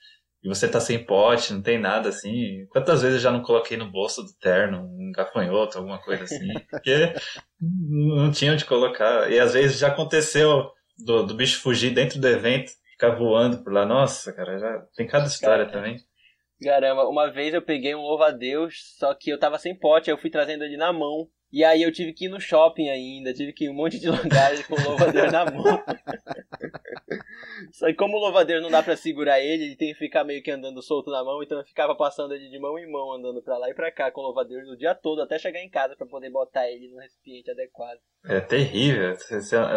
e você tá sem pote, não tem nada, assim. Quantas vezes eu já não coloquei no bolso do terno um gafanhoto, alguma coisa assim, porque não tinha onde colocar. E às vezes já aconteceu do, do bicho fugir dentro do evento, ficar voando por lá. Nossa, cara, já tem cada história Cara. também. Caramba, uma vez eu peguei um louva-a-Deus, só que eu tava sem pote, aí eu fui trazendo ele na mão. E aí eu tive que ir no shopping ainda, tive que ir um monte de lugares com o louva-a-Deus na mão. Só que como o louva-a-Deus não dá pra segurar ele, ele tem que ficar meio que andando solto na mão, então eu ficava passando ele de mão em mão, andando pra lá e pra cá com o louva-a-Deus o dia todo, até chegar em casa pra poder botar ele no recipiente adequado. É terrível.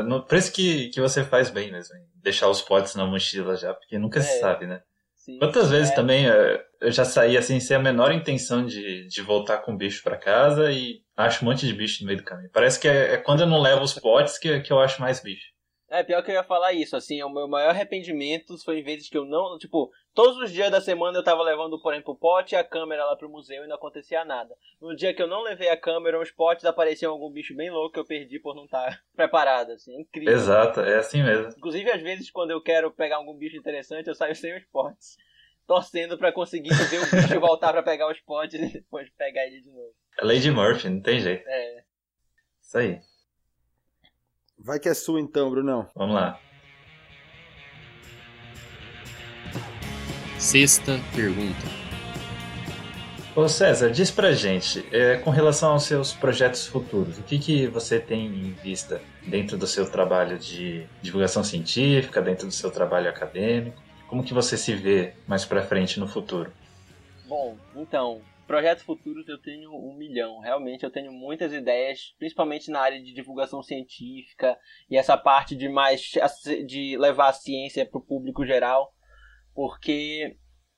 No- Por isso que, que você faz bem mesmo, deixar os potes na mochila já, porque nunca se É. sabe, né? Sim. Quantas vezes É. também eh, eu já saí assim, sem a menor intenção de, de voltar com o bicho pra casa e acho um monte de bicho no meio do caminho. Parece que é, é quando eu não levo os potes que, que eu acho mais bicho. É, pior que eu ia falar isso, assim, o meu maior arrependimento foi em vezes que eu não, tipo, todos os dias da semana eu tava levando, por exemplo, o pote e a câmera lá pro museu e não acontecia nada. No dia que eu não levei a câmera, os potes apareciam algum bicho bem louco que eu perdi por não estar preparado, assim, é incrível. Exato, é assim mesmo. Inclusive, às vezes, quando eu quero pegar algum bicho interessante, eu saio sem os potes. Torcendo pra conseguir ver o bicho voltar pra pegar os potes e depois pegar ele de novo. É Lady Murphy, não tem jeito. É. Isso aí. Vai que é sua então, Brunão. Vamos lá. Sexta pergunta. Ô César, diz pra gente, é, com relação aos seus projetos futuros, o que, que você tem em vista dentro do seu trabalho de divulgação científica, dentro do seu trabalho acadêmico? Como que você se vê mais pra frente no futuro? Bom, então, projetos futuros eu tenho um milhão. Realmente eu tenho muitas ideias, principalmente na área de divulgação científica e essa parte de mais de levar a ciência para o público geral, porque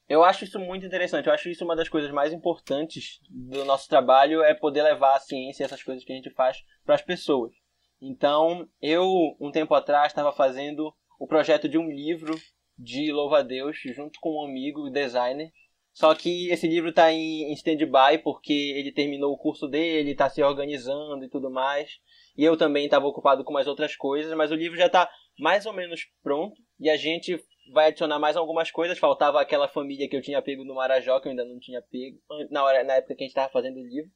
eu acho isso muito interessante. Eu acho isso uma das coisas mais importantes do nosso trabalho é poder levar a ciência essas coisas que a gente faz para as pessoas. Então, eu um tempo atrás estava fazendo o projeto de um livro de louva-a-Deus junto com um amigo designer só que esse livro tá em, em stand-by porque ele terminou o curso dele, tá se organizando e tudo mais. E eu também estava ocupado com mais outras coisas, mas o livro já tá mais ou menos pronto. E a gente vai adicionar mais algumas coisas. Faltava aquela família que eu tinha pego no Marajó, que eu ainda não tinha pego, na, hora, na época que a gente estava fazendo o livro.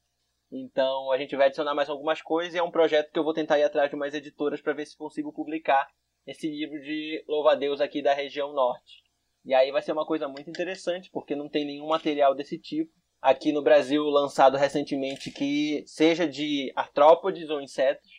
Então a gente vai adicionar mais algumas coisas e é um projeto que eu vou tentar ir atrás de umas editoras para ver se consigo publicar esse livro de louva-a-Deus aqui da região norte. E aí vai ser uma coisa muito interessante, porque não tem nenhum material desse tipo aqui no Brasil lançado recentemente que seja de artrópodes ou insetos.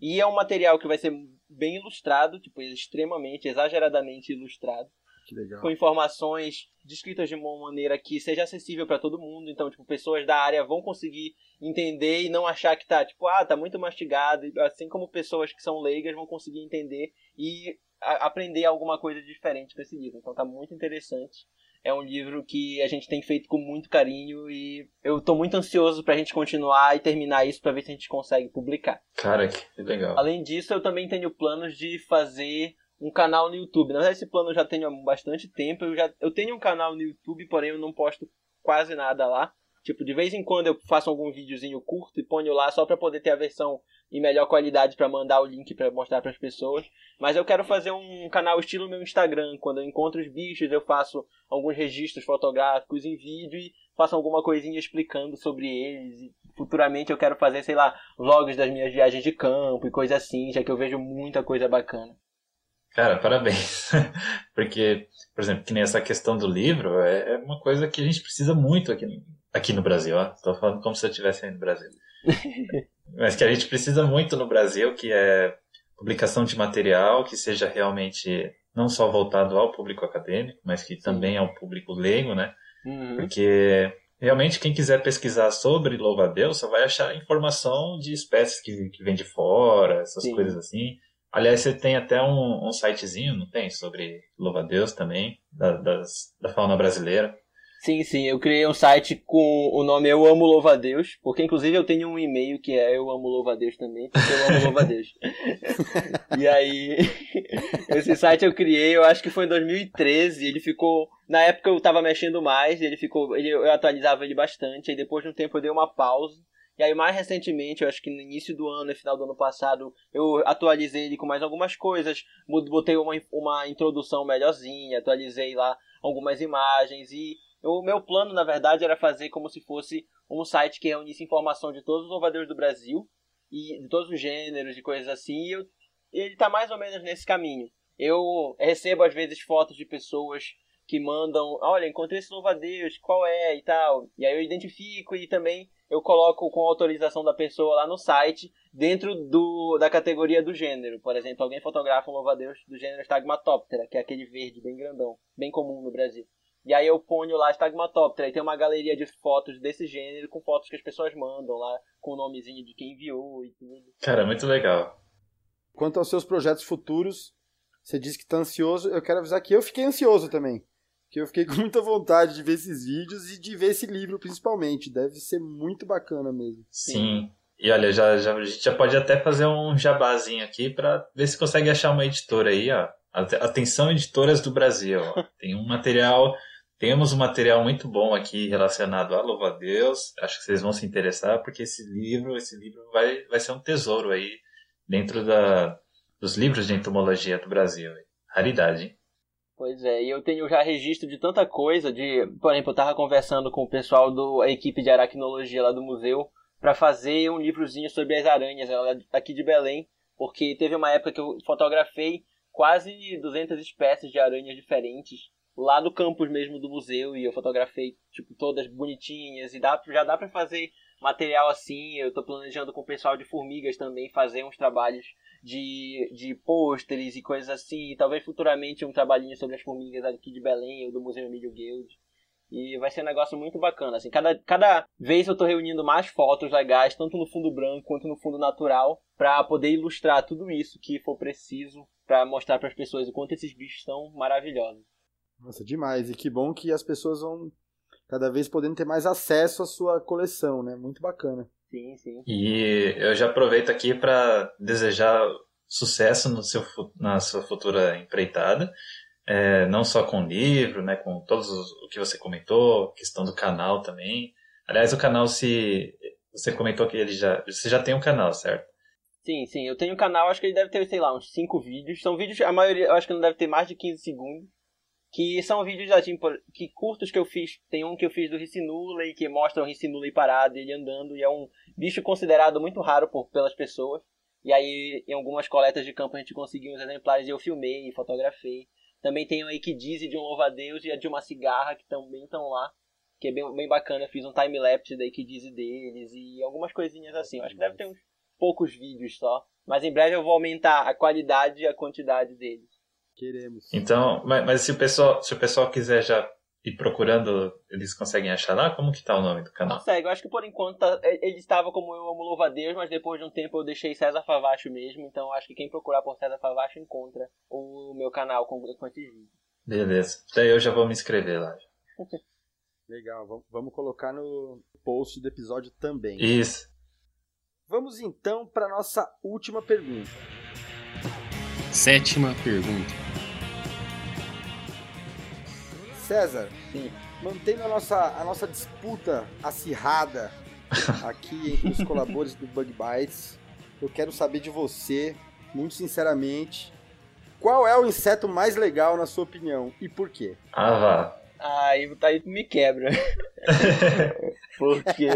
E é um material que vai ser bem ilustrado, tipo, extremamente, exageradamente ilustrado, Que legal. com informações descritas de uma maneira que seja acessível para todo mundo. Então, tipo, pessoas da área vão conseguir entender e não achar que tá, tipo, ah, tá muito mastigado, assim como pessoas que são leigas vão conseguir entender e a- aprender alguma coisa diferente com esse livro. Então tá muito interessante. É um livro que a gente tem feito com muito carinho e eu tô muito ansioso pra gente continuar e terminar isso pra ver se a gente consegue publicar. Cara, que legal. Além disso, eu também tenho planos de fazer um canal no YouTube. Na verdade, esse plano eu já tenho há bastante tempo. Eu já eu tenho um canal no YouTube, porém eu não posto quase nada lá. Tipo, de vez em quando eu faço algum videozinho curto e ponho lá só pra poder ter a versão em melhor qualidade pra mandar o link pra mostrar pras pessoas. Mas eu quero fazer um canal estilo meu Instagram. Quando eu encontro os bichos, eu faço alguns registros fotográficos em vídeo e faço alguma coisinha explicando sobre eles. E futuramente eu quero fazer, sei lá, vlogs das minhas viagens de campo e coisa assim, já que eu vejo muita coisa bacana. Cara, parabéns. Porque, por exemplo, que nem essa questão do livro é é uma coisa que a gente precisa muito aqui, no- aqui no Brasil. Tô falando como se eu estivesse aí no Brasil. Mas que a gente precisa muito no Brasil, que é publicação de material que seja realmente não só voltado ao público acadêmico, mas que também ao público leigo, né? Uhum. Porque realmente quem quiser pesquisar sobre louva-a-Deus só vai achar informação de espécies que, que vêm de fora, essas Sim. coisas assim. Aliás, você tem até um, um sitezinho, não tem? Sobre louva-a-Deus também, da, das- da fauna brasileira. Sim, sim, eu criei um site com o nome Eu Amo Louva Deus, porque inclusive eu tenho um e-mail que é Eu Amo Louva Deus também, porque eu amo Louva a Deus. e aí Esse site eu criei, eu acho que foi em 2013. Ele ficou. Na época eu tava mexendo mais, ele ficou. Ele, eu atualizava ele bastante, aí depois de um tempo eu dei uma pausa. E aí, mais recentemente, eu acho que no início do ano, no final do ano passado, eu atualizei ele com mais algumas coisas. Botei uma, uma introdução melhorzinha, atualizei lá algumas imagens. E o meu plano, na verdade, era fazer como se fosse um site que reunisse informação de todos os louvadores do Brasil, e de todos os gêneros e coisas assim. E eu, ele tá mais ou menos nesse caminho. Eu recebo, às vezes, fotos de pessoas que mandam, olha, encontrei esse louva-a-Deus, qual é e tal. E aí eu identifico e também eu coloco com autorização da pessoa lá no site, dentro do, da categoria do gênero. Por exemplo, alguém fotografa um louva-a-Deus do gênero Stagmatóptera, que é aquele verde bem grandão, bem comum no Brasil. E aí eu ponho lá Stagmatóptera e tem uma galeria de fotos desse gênero com fotos que as pessoas mandam lá, com o nomezinho de quem enviou e tudo. Cara, muito legal. Quanto aos seus projetos futuros, você disse que está ansioso. Eu quero avisar que eu fiquei ansioso também que eu fiquei com muita vontade de ver esses vídeos e de ver esse livro principalmente. Deve ser muito bacana mesmo. Sim. E olha, já, já, a gente já pode até fazer um jabazinho aqui para ver se consegue achar uma editora aí, ó. Atenção, editoras do Brasil. Ó. Tem um material, temos um material muito bom aqui relacionado a Louva a Deus. Acho que vocês vão se interessar porque esse livro, esse livro vai, vai ser um tesouro aí dentro da, dos livros de entomologia do Brasil. Raridade, hein? Pois é, e eu tenho já registro de tanta coisa, de, por exemplo, eu tava conversando com o pessoal da equipe de aracnologia lá do museu para fazer um livrozinho sobre as aranhas aqui de Belém, porque teve uma época que eu fotografei quase 200 espécies de aranhas diferentes lá no campus mesmo do museu e eu fotografei tipo todas bonitinhas e dá, já dá para fazer material assim. Eu estou planejando com o pessoal de formigas também fazer uns trabalhos de, de pôsteres e coisas assim. E talvez futuramente um trabalhinho sobre as formigas aqui de Belém ou do Museu Emílio Guild. E vai ser um negócio muito bacana. Assim, cada, cada vez eu estou reunindo mais fotos legais, tanto no fundo branco quanto no fundo natural, para poder ilustrar tudo isso que for preciso para mostrar para as pessoas o quanto esses bichos são maravilhosos. Nossa, demais. E que bom que as pessoas vão cada vez podendo ter mais acesso à sua coleção, né? Muito bacana. Sim, sim. E eu já aproveito aqui para desejar sucesso no seu, na sua futura empreitada. É, não só com o livro, né, com todos os, o que você comentou, questão do canal também. Aliás, o canal se você comentou que ele já você já tem um canal, certo? Sim, sim, eu tenho um canal, acho que ele deve ter, sei lá, uns 5 vídeos. São vídeos, a maioria, eu acho que não deve ter mais de 15 segundos que são vídeos assim, que curtos que eu fiz. Tem um que eu fiz do Ricinula que mostra o Ricinula parado, ele andando, e é um bicho considerado muito raro por, pelas pessoas. E aí, em algumas coletas de campo, a gente conseguiu uns exemplares e eu filmei e fotografei. Também tem o Equidize de um louva-a-Deus e a de uma cigarra, que também estão lá. Que é bem, bem bacana. Eu fiz um time-lapse da Equidize deles e algumas coisinhas assim. Eu acho que deve ter uns poucos vídeos só. Mas em breve eu vou aumentar a qualidade e a quantidade deles. Queremos. Então, mas, mas, se o pessoal, se o pessoal quiser já ir procurando, eles conseguem achar lá? Como que tá o nome do canal? Consegue, eu acho que por enquanto tá, ele estava como Eu Amo Louva a Deus, mas depois de um tempo eu deixei César Favacho mesmo, então acho que quem procurar por César Favacho encontra o meu canal com, com esses vídeos. Beleza, daí eu já vou me inscrever lá. Legal, vamos colocar no post do episódio também. Isso. Vamos então para nossa última pergunta. Sétima pergunta. César, Sim. mantendo a nossa, a nossa disputa acirrada aqui entre os colaboradores do Bug Bites, eu quero saber de você, muito sinceramente, qual é o inseto mais legal na sua opinião e por quê? Ah, vá. Aí, aí me quebra. por quê?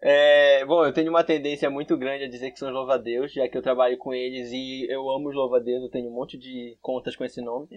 É, bom, eu tenho uma tendência muito grande a dizer que são os louva-a-Deus, já que eu trabalho com eles e eu amo os louva-a-Deus, eu tenho um monte de contas com esse nome.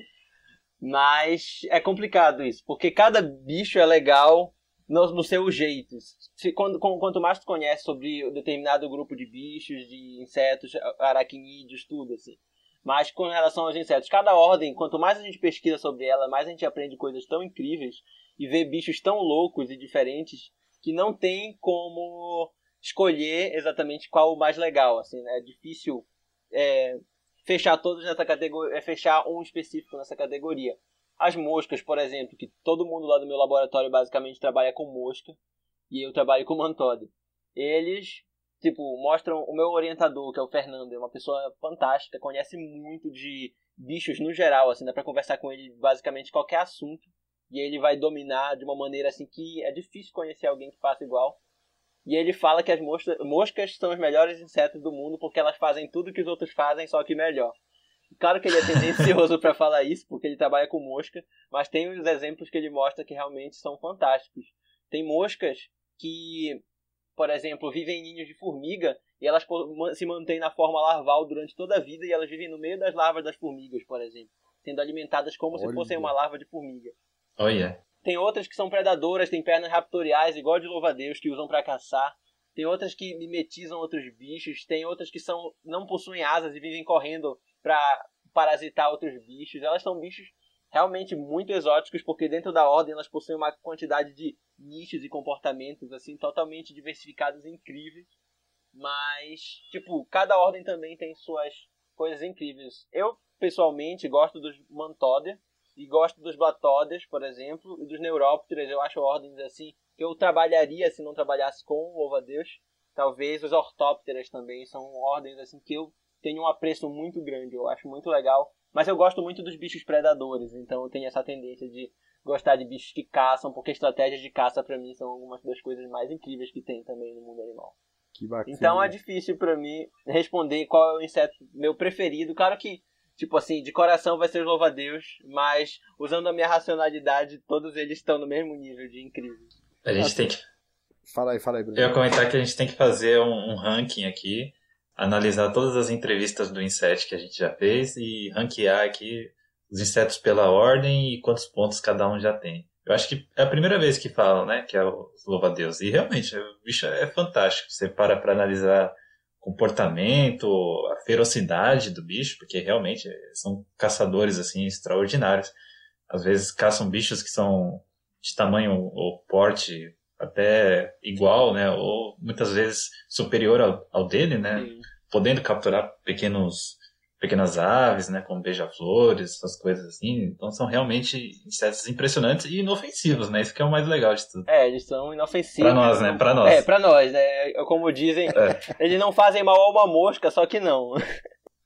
Mas é complicado isso, porque cada bicho é legal no, no seu jeito. Se, quando, quanto mais tu conhece sobre um determinado grupo de bichos, de insetos, aracnídeos, tudo assim. Mas com relação aos insetos, cada ordem, quanto mais a gente pesquisa sobre ela, mais a gente aprende coisas tão incríveis e vê bichos tão loucos e diferentes que não tem como escolher exatamente qual o mais legal. Assim, né? É difícil é, fechar todos nessa categoria, é fechar um específico nessa categoria. As moscas, por exemplo, que todo mundo lá do meu laboratório basicamente trabalha com mosca, e eu trabalho com mantode. Eles tipo, mostram o meu orientador, que é o Fernando, é uma pessoa fantástica, conhece muito de bichos no geral, assim, dá pra conversar com ele basicamente qualquer assunto. E ele vai dominar de uma maneira assim que é difícil conhecer alguém que faça igual. E ele fala que as moscas, moscas são os melhores insetos do mundo porque elas fazem tudo que os outros fazem, só que melhor. Claro que ele é tendencioso para falar isso, porque ele trabalha com mosca, mas tem os exemplos que ele mostra que realmente são fantásticos. Tem moscas que, por exemplo, vivem em ninhos de formiga e elas se mantêm na forma larval durante toda a vida e elas vivem no meio das larvas das formigas, por exemplo, sendo alimentadas como Olha. se fossem uma larva de formiga. Olha. Tem outras que são predadoras, tem pernas raptoriais, igual de louva-a-Deus, que usam para caçar. Tem outras que mimetizam outros bichos. Tem outras que são não possuem asas e vivem correndo para parasitar outros bichos. Elas são bichos realmente muito exóticos, porque dentro da ordem elas possuem uma quantidade de nichos e comportamentos assim totalmente diversificados e incríveis. Mas, tipo, cada ordem também tem suas coisas incríveis. Eu, pessoalmente, gosto dos Mantoder, e gosto dos Blatódeas, por exemplo, e dos Neurópteros. Eu acho ordens assim que eu trabalharia se não trabalhasse com o louva-a-Deus. Talvez os Ortópteras também são ordens assim que eu tenho um apreço muito grande, eu acho muito legal. Mas eu gosto muito dos bichos predadores, então eu tenho essa tendência de gostar de bichos que caçam, porque estratégias de caça para mim são algumas das coisas mais incríveis que tem também no mundo animal. Que bacana. Então é difícil para mim responder qual é o inseto meu preferido. Claro que Tipo assim, de coração vai ser louva-a-Deus, mas usando a minha racionalidade, todos eles estão no mesmo nível de incrível. A gente tem que. Fala aí, fala aí, Bruno. Eu ia comentar que a gente tem que fazer um, um ranking aqui, analisar todas as entrevistas do Inset que a gente já fez e ranquear aqui os insetos pela ordem e quantos pontos cada um já tem. Eu acho que é a primeira vez que falam, né, que é o louva-a-Deus. E realmente, o bicho é fantástico. Você para para analisar comportamento, a ferocidade do bicho, porque realmente são caçadores assim extraordinários. Às vezes caçam bichos que são de tamanho ou porte até igual, né, ou muitas vezes superior ao, ao dele, né, Sim. podendo capturar pequenos pequenas aves, né, como beija-flores, essas coisas assim. Então são realmente insetos impressionantes e inofensivos, né? Isso que é o mais legal de tudo. É, eles são inofensivos. Pra nós, né? Pra nós. É, pra nós, né? Como dizem, é. eles não fazem mal a uma mosca, só que não.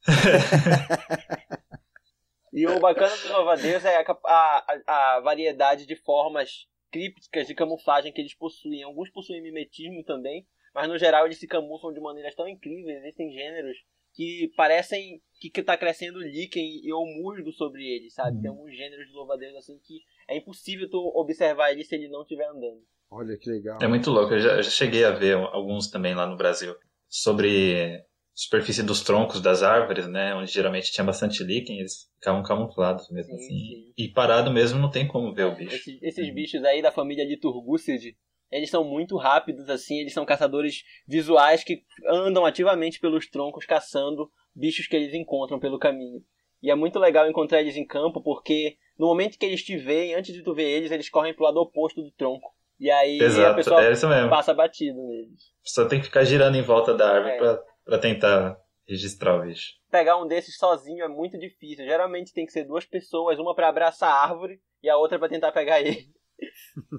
e o bacana do Louva-Deus é a, a, a variedade de formas crípticas de camuflagem que eles possuem. Alguns possuem mimetismo também, mas no geral eles se camuflam de maneiras tão incríveis. Existem gêneros que parecem que, que tá crescendo líquen e ou musgo sobre ele, sabe? Uhum. Tem alguns gêneros de louva-a-Deus assim que é impossível tu observar ele se ele não estiver andando. Olha que legal. É muito louco, eu já, já cheguei a ver alguns também lá no Brasil. Sobre superfície dos troncos das árvores, né? Onde geralmente tinha bastante líquen, eles ficavam camuflados mesmo sim, assim. Sim. E parado mesmo não tem como ver o bicho. Esses, esses uhum. bichos aí da família de Turgúcide, eles são muito rápidos, assim, eles são caçadores visuais que andam ativamente pelos troncos caçando bichos que eles encontram pelo caminho. E é muito legal encontrar eles em campo, porque no momento que eles te veem, antes de tu ver eles, eles correm pro lado oposto do tronco. E aí Exato, a pessoa é passa batido neles. Pessoa tem que ficar girando em volta da árvore é. pra, pra tentar registrar o bicho. Pegar um desses sozinho é muito difícil. Geralmente tem que ser duas pessoas, uma para abraçar a árvore e a outra para tentar pegar ele.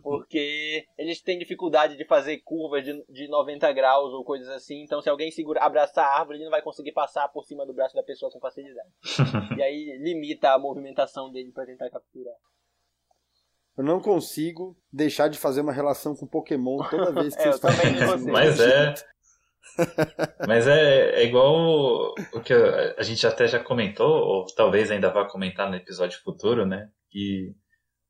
Porque eles têm dificuldade de fazer curvas de, de 90 graus ou coisas assim. Então, se alguém segura, abraçar a árvore, ele não vai conseguir passar por cima do braço da pessoa com facilidade. e aí limita a movimentação dele para tentar capturar. Eu não consigo deixar de fazer uma relação com Pokémon toda vez que é, vocês falam. Mas é. Mas é, é igual o que a gente até já comentou, ou talvez ainda vá comentar no episódio futuro, né? Que o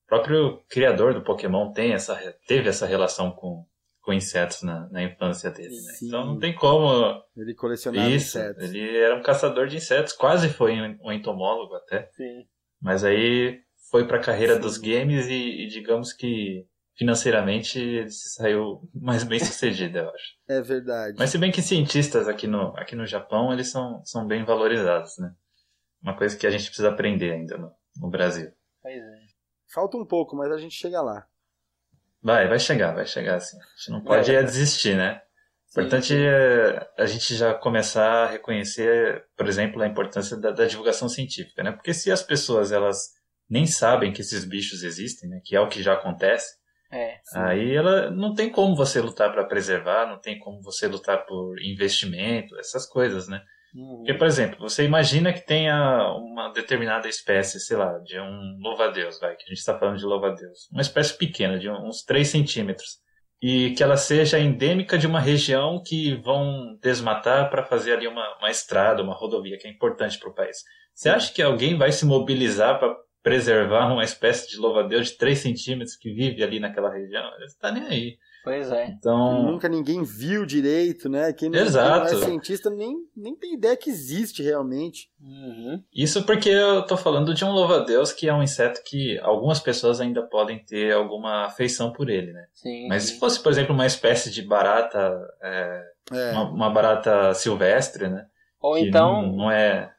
próprio criador do Pokémon tem essa, teve essa relação com, com insetos na, na infância dele, né? Então não tem como. Ele colecionava Isso, insetos. Ele era um caçador de insetos, quase foi um entomólogo até. Sim. Mas aí foi para a carreira Sim. dos games e, e, digamos que financeiramente ele se saiu mais bem sucedido, eu acho. É verdade. Mas se bem que cientistas aqui no, aqui no Japão, eles são, são bem valorizados, né? Uma coisa que a gente precisa aprender ainda no, no Brasil. Pois é. Falta um pouco, mas a gente chega lá. Vai, vai chegar, vai chegar assim. A gente não pode é. desistir, né? O importante é a gente já começar a reconhecer, por exemplo, a importância da, da, divulgação científica, né? Porque se as pessoas elas nem sabem que esses bichos existem, né? Que é o que já acontece, É. Aí ela não tem como você lutar para preservar, não tem como você lutar por investimento, essas coisas, né? Porque, por exemplo, você imagina que tenha uma determinada espécie, sei lá, de um louva-a-Deus, vai, que a gente está falando de louva-a-Deus. Uma espécie pequena, de uns 3 centímetros. E que ela seja endêmica de uma região que vão desmatar para fazer ali uma, uma estrada, uma rodovia, que é importante para o país. Você acha que alguém vai se mobilizar para preservar uma espécie de louva-a-Deus de 3 centímetros que vive ali naquela região? Ele está nem aí. Pois é. Então, Nunca ninguém viu direito, né? Quem não, Exato. quem não é cientista nem, nem tem ideia que existe realmente. Uhum. Isso porque eu tô falando de um louva-a-Deus que é um inseto que algumas pessoas ainda podem ter alguma afeição por ele, né? Sim. Mas se fosse, por exemplo, uma espécie de barata, é, É. uma, uma barata silvestre, né? Ou que então. Não, não é.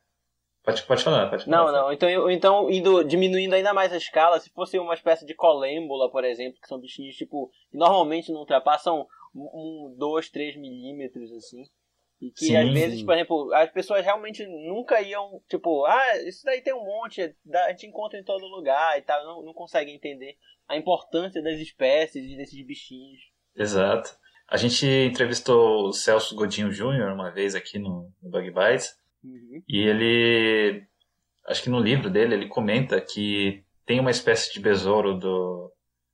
Pode, pode falar, pode falar. Não, não. Então, ou então indo, diminuindo ainda mais a escala, se fosse uma espécie de colêmbula, por exemplo, que são bichinhos tipo que normalmente não ultrapassam um, dois, três milímetros assim. E que Sim, às vezes, sim. por exemplo, as pessoas realmente nunca iam, tipo, ah, isso daí tem um monte, a gente encontra em todo lugar e tal, não, não conseguem entender a importância das espécies e desses bichinhos. Exato. A gente entrevistou o Celso Godinho Júnior uma vez aqui no, no Bug Bites. Uhum. E ele, acho que no livro dele, ele comenta que tem uma espécie de besouro do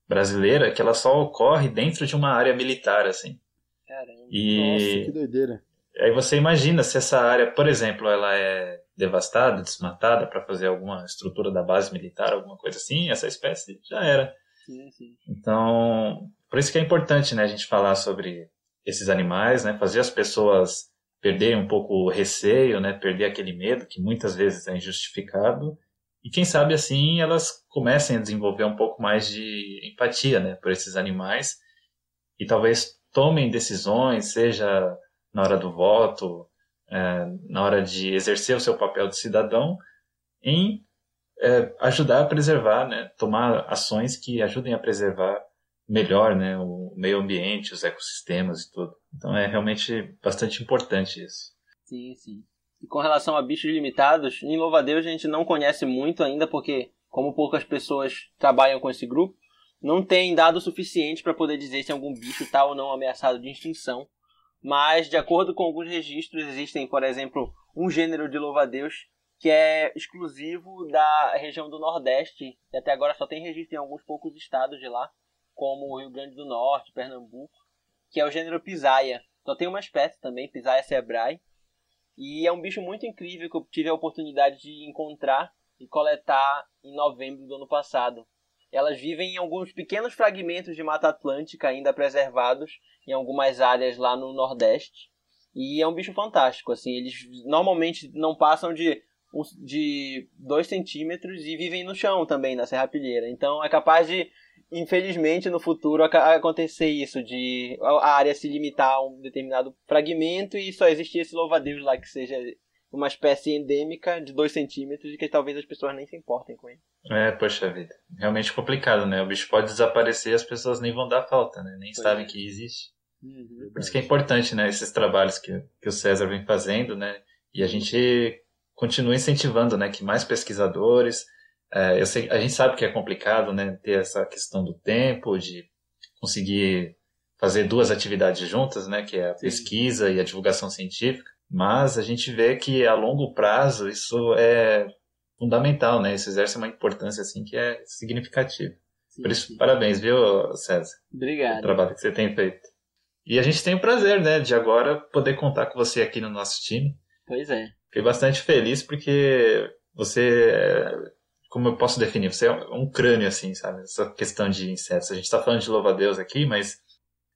brasileira que ela só ocorre dentro de uma área militar, assim. Caramba. Nossa, E que doideira. aí você imagina se essa área, por exemplo, ela é devastada, desmatada para fazer alguma estrutura da base militar, alguma coisa assim, essa espécie já era. Sim, sim. Então, por isso que é importante, né, a gente falar sobre esses animais, né, fazer as pessoas perderem um pouco o receio, né, perder aquele medo que muitas vezes é injustificado. E quem sabe assim elas comecem a desenvolver um pouco mais de empatia, né, por esses animais e talvez tomem decisões, seja na hora do voto, eh, na hora de exercer o seu papel de cidadão, em é, ajudar a preservar, né, tomar ações que ajudem a preservar melhor, né, o meio ambiente, os ecossistemas e tudo. Então é realmente bastante importante isso. Sim, sim. E com relação a bichos limitados, em Louva-a-Deus a gente não conhece muito ainda, porque como poucas pessoas trabalham com esse grupo, não tem dado suficiente para poder dizer se algum bicho está ou não ameaçado de extinção. Mas, de acordo com alguns registros, existem, por exemplo, um gênero de louva-a-Deus que é exclusivo da região do Nordeste, e até agora só tem registro em alguns poucos estados de lá, como o Rio Grande do Norte, Pernambuco, que é o gênero Pisaia. Só tem uma espécie também, Pisaia cebrae, e é um bicho muito incrível que eu tive a oportunidade de encontrar e coletar em novembro do ano passado. Elas vivem em alguns pequenos fragmentos de Mata Atlântica ainda preservados em algumas áreas lá no Nordeste. E é um bicho fantástico, assim, eles normalmente não passam de de 2 centímetros e vivem no chão também, na serrapilheira. Então é capaz de, infelizmente, no futuro acontecer isso, de a a área se limitar a um determinado fragmento e só existir esse louva-a-Deus lá que seja uma espécie endêmica de 2 centímetros e que talvez as pessoas nem se importem com ele. É, poxa vida. Realmente complicado, né? O bicho pode desaparecer e as pessoas nem vão dar falta, né? Nem Pois sabem é. que existe. Uhum. Por isso que é importante, né? Esses trabalhos que, que o César vem fazendo, né? E a gente continua incentivando, né? Que mais pesquisadores... é, eu sei, a gente sabe que é complicado, né? Ter essa questão do tempo, de conseguir fazer duas atividades juntas, né? Que é a pesquisa e a divulgação científica. Mas a gente vê que a longo prazo isso é fundamental, né? Isso exerce uma importância assim que é significativa. Por isso, parabéns, viu, César? o Obrigado. trabalho que você tem feito. E a gente tem o prazer, né, de agora poder contar com você aqui no nosso time. Pois é. Fiquei bastante feliz porque você, como eu posso definir, você é um crânio, assim, sabe? Essa questão de insetos. A gente está falando de louva-a-Deus aqui, mas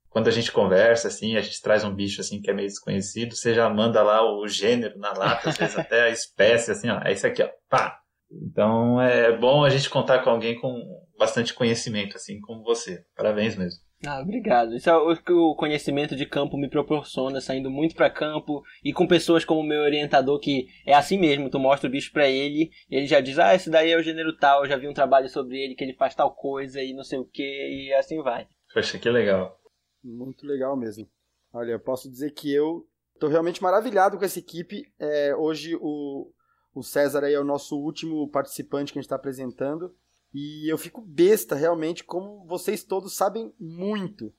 quando a gente conversa, assim, a gente traz um bicho, assim, que é meio desconhecido, você já manda lá o gênero na lata, às vezes até a espécie, assim, ó, é isso aqui, ó, pá! Então é bom a gente contar com alguém com bastante conhecimento, assim, como você. Parabéns mesmo. Ah, obrigado. Isso é o que o conhecimento de campo me proporciona, saindo muito pra campo e com pessoas como o meu orientador, que é assim mesmo, tu mostra o bicho pra ele, e ele já diz, ah, esse daí é o gênero tal, eu já vi um trabalho sobre ele, que ele faz tal coisa e não sei o que, e assim vai. Poxa, que legal. Muito legal mesmo. Olha, eu posso dizer que eu tô realmente maravilhado com essa equipe. É, hoje o, o César aí é o nosso último participante que a gente está apresentando. E eu fico besta realmente como vocês todos sabem muito.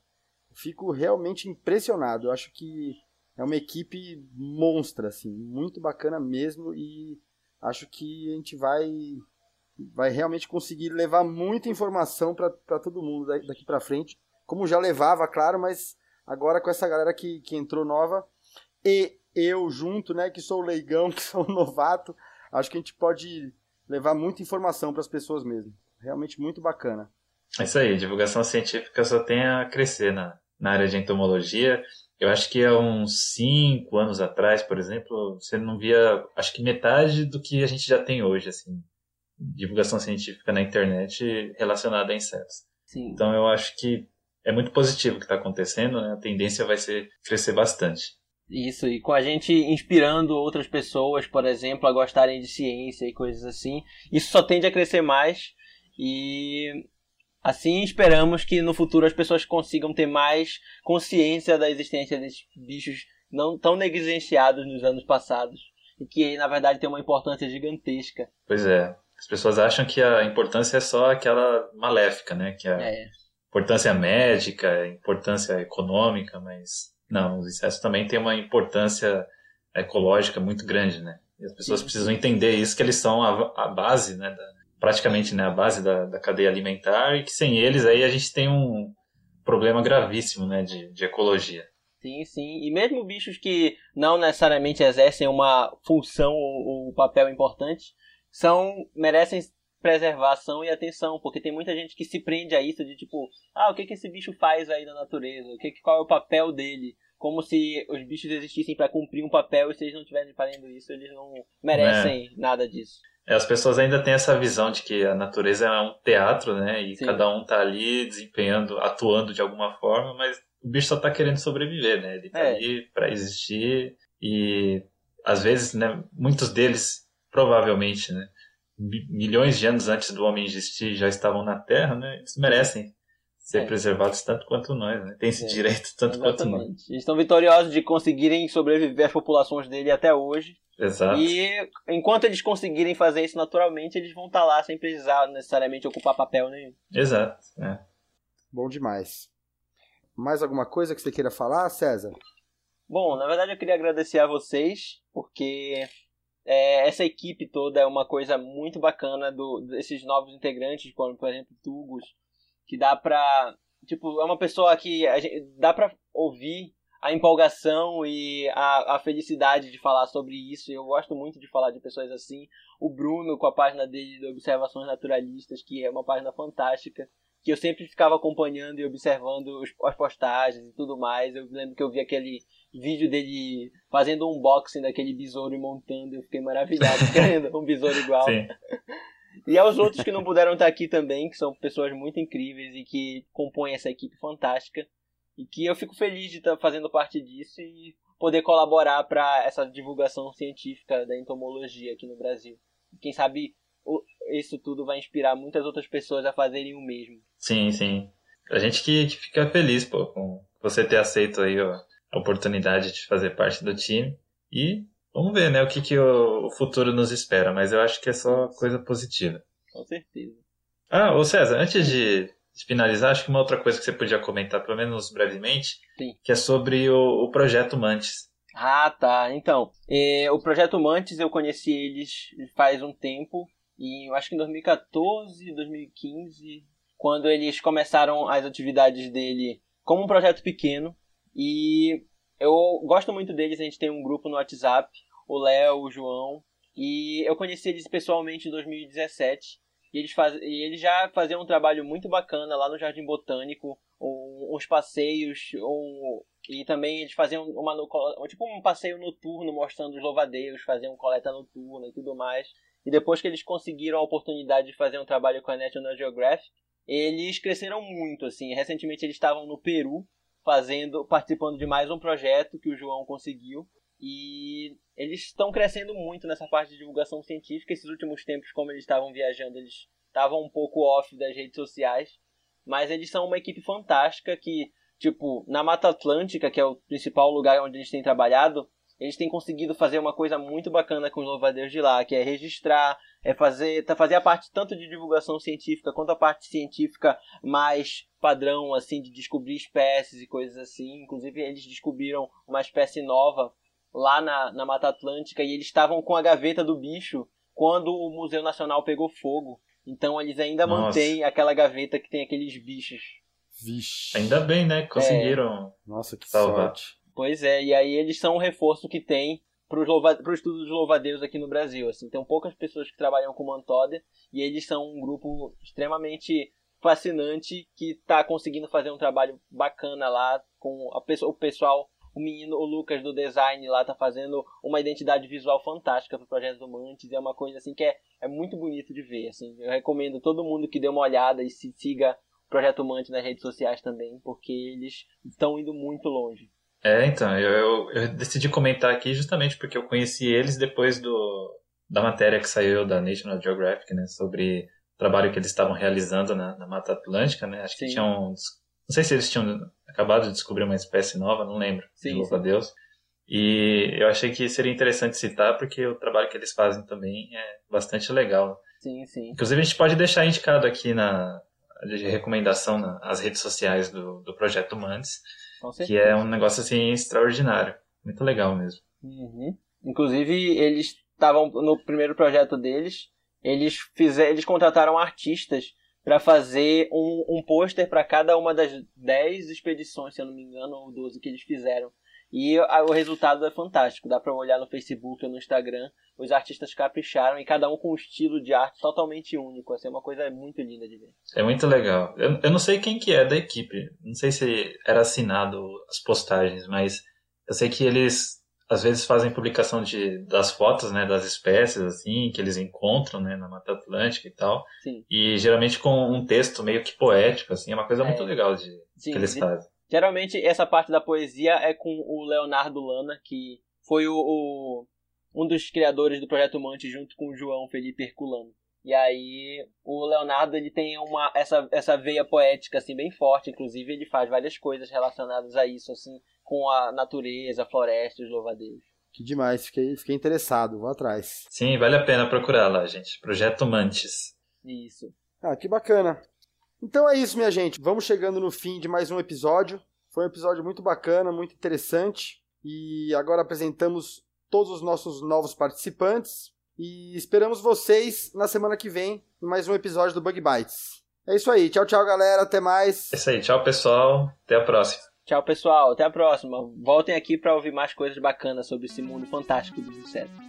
Fico realmente impressionado. Eu acho que é uma equipe monstra, assim, muito bacana mesmo e acho que a gente vai vai realmente conseguir levar muita informação para todo mundo daqui para frente, como já levava, claro, mas agora com essa galera que, que entrou nova e eu junto, né, que sou leigão, que sou novato, acho que a gente pode levar muita informação para as pessoas mesmo. Realmente muito bacana. É isso aí, divulgação científica só tem a crescer na, na área de entomologia. Eu acho que há uns cinco anos atrás, por exemplo, você não via, acho que metade do que a gente já tem hoje, assim, divulgação científica na internet relacionada a insetos. Sim. Então eu acho que é muito positivo o que está acontecendo, né? A tendência vai ser crescer bastante. Isso, e com a gente inspirando outras pessoas, por exemplo, a gostarem de ciência e coisas assim, isso só tende a crescer mais e assim esperamos que no futuro as pessoas consigam ter mais consciência da existência desses bichos não tão negligenciados nos anos passados e que na verdade tem uma importância gigantesca. Pois é, as pessoas acham que a importância é só aquela maléfica, né? Que a É. importância médica, importância econômica, mas não, os insetos também têm uma importância ecológica muito grande, né? E as pessoas Sim. precisam entender isso, que eles são a, a base, né? Da, praticamente né, a base da, da cadeia alimentar e que sem eles aí a gente tem um problema gravíssimo, né? De, de ecologia. Sim, sim. E mesmo bichos que não necessariamente exercem uma função ou, ou papel importante, são merecem preservação e atenção, porque tem muita gente que se prende a isso de tipo, ah, o que que esse bicho faz aí na natureza? O que que- qual é o papel dele? Como se os bichos existissem para cumprir um papel e se eles não estiverem fazendo isso, eles não merecem nada disso. É, as pessoas ainda têm essa visão de que a natureza é um teatro, né? E Sim. cada um tá ali desempenhando, atuando de alguma forma, mas o bicho só tá querendo sobreviver, né? Ele tá É. ali para existir e às vezes, né, muitos deles provavelmente, né, milhões de anos antes do homem existir já estavam na Terra, né? Eles merecem ser É. preservados tanto quanto nós, né? Tem esse É. direito tanto quanto nós. Exatamente. Eles estão vitoriosos de conseguirem sobreviver as populações dele até hoje. Exato. E enquanto eles conseguirem fazer isso naturalmente, eles vão estar lá sem precisar necessariamente ocupar papel nenhum. Exato. é. Bom demais. Mais alguma coisa que você queira falar, César? Bom, na verdade eu queria agradecer a vocês, porque é, essa equipe toda é uma coisa muito bacana do, desses novos integrantes, como por exemplo Tugos, que dá pra. Tipo, é uma pessoa que gente, dá pra ouvir a empolgação e a, a felicidade de falar sobre isso. Eu gosto muito de falar de pessoas assim. O Bruno, com a página dele de Observações Naturalistas, que é uma página fantástica, que eu sempre ficava acompanhando e observando os, as postagens e tudo mais. Eu lembro que eu vi aquele vídeo dele fazendo um unboxing daquele besouro e montando. Eu fiquei maravilhado querendo um besouro igual. Sim. E aos outros que não puderam estar aqui também, que são pessoas muito incríveis e que compõem essa equipe fantástica. E que eu fico feliz de estar fazendo parte disso e poder colaborar para essa divulgação científica da entomologia aqui no Brasil. Quem sabe isso tudo vai inspirar muitas outras pessoas a fazerem o mesmo. Sim, sim. A gente que, que fica feliz, pô, com você ter aceito aí ó, a oportunidade de fazer parte do time. E vamos ver, né, o que, que o, o futuro nos espera. Mas eu acho que é só coisa positiva. Com certeza. Ah, ô César, antes de, de finalizar, acho que uma outra coisa que você podia comentar, pelo menos brevemente, Sim. que é sobre o, o projeto Mantis. Ah, tá. Então, eh, o Projeto Mantis eu conheci eles faz um tempo, e eu acho que em 2014, 2015, quando eles começaram as atividades dele como um projeto pequeno. E eu gosto muito deles, a gente tem um grupo no WhatsApp, o Léo, o João, e eu conheci eles pessoalmente em 2017. E eles, faz... e eles já faziam um trabalho muito bacana lá no Jardim Botânico, uns passeios, um... e também eles faziam uma, tipo um passeio noturno mostrando os louvadeiros, faziam coleta noturna e tudo mais. E depois que eles conseguiram a oportunidade de fazer um trabalho com a National Geographic, eles cresceram muito, assim. Recentemente eles estavam no Peru, fazendo, participando de mais um projeto que o João conseguiu. E eles estão crescendo muito nessa parte de divulgação científica. Esses últimos tempos, como eles estavam viajando, eles estavam um pouco off das redes sociais. Mas eles são uma equipe fantástica que, tipo, na Mata Atlântica, que é o principal lugar onde eles têm trabalhado, eles têm conseguido fazer uma coisa muito bacana com os louvadeiros de lá, que é registrar, é fazer, tá, fazer a parte tanto de divulgação científica quanto a parte científica mais padrão, assim, de descobrir espécies e coisas assim. Inclusive, eles descobriram uma espécie nova lá na, na Mata Atlântica e eles estavam com a gaveta do bicho quando o Museu Nacional pegou fogo. Então eles ainda Nossa. mantêm aquela gaveta que tem aqueles bichos. Vixe. Ainda bem, né? Conseguiram. Nossa, que Salvar. sorte. Pois é, e aí eles são um reforço que tem para o estudo dos louvadeiros aqui no Brasil. Assim, tem poucas pessoas que trabalham com Mantoda e eles são um grupo extremamente fascinante que está conseguindo fazer um trabalho bacana lá com a pessoa, o pessoal, o menino, o Lucas do design lá tá fazendo uma identidade visual fantástica pro projeto do Mantis, é uma coisa assim que é, é muito bonito de ver, assim. Eu recomendo todo mundo que dê uma olhada e se siga o projeto Mantis nas redes sociais também, porque eles estão indo muito longe. É, então, eu, eu, decidi comentar aqui justamente porque eu conheci eles depois do, da matéria que saiu da National Geographic, né, sobre o trabalho que eles estavam realizando na, na Mata Atlântica, né, acho que Sim. tinham, não sei se eles tinham acabado de descobrir uma espécie nova, não lembro, Sim, de louva a Deus, e eu achei que seria interessante citar porque o trabalho que eles fazem também é bastante legal. Sim, sim. Inclusive a gente pode deixar indicado aqui na de recomendação nas redes sociais do, do Projeto Mantis, que é um negócio assim extraordinário, muito legal mesmo. Uhum. Inclusive, eles estavam no primeiro projeto deles, eles fizeram, eles contrataram artistas para fazer um, um pôster para cada uma das 10 expedições, se eu não me engano, ou 12 que eles fizeram. E a- o resultado é fantástico. Dá para olhar no Facebook ou no Instagram. Os artistas capricharam e cada um com um estilo de arte totalmente único. Assim, é uma coisa muito linda de ver. É muito legal. Eu, eu não sei quem que é da equipe, não sei se era assinado as postagens, mas eu sei que eles às vezes fazem publicação de, das fotos, né, das espécies assim que eles encontram, né, na Mata Atlântica e tal, Sim. e geralmente com um texto meio que poético, assim, é uma coisa É. muito legal de Sim, que eles de- fazem. Geralmente essa parte da poesia é com o Leonardo Lana, que foi o, o- um dos criadores do Projeto Mante junto com o João Felipe Herculano. E aí o Leonardo ele tem uma essa, essa veia poética assim bem forte, inclusive ele faz várias coisas relacionadas a isso assim, com a natureza, a floresta, os louvadeiros. Que demais, fiquei, fiquei interessado, vou atrás. Sim, vale a pena procurar lá, gente. Projeto Mantis. Isso. Ah, que bacana. Então é isso, minha gente. Vamos chegando no fim de mais um episódio. Foi um episódio muito bacana, muito interessante. E agora apresentamos todos os nossos novos participantes. E esperamos vocês na semana que vem em mais um episódio do Bug Bites. É isso aí. Tchau, tchau, galera. Até mais. É isso aí, tchau pessoal, até a próxima. Tchau, pessoal. Até a próxima. Voltem aqui para ouvir mais coisas bacanas sobre esse mundo fantástico dos insetos.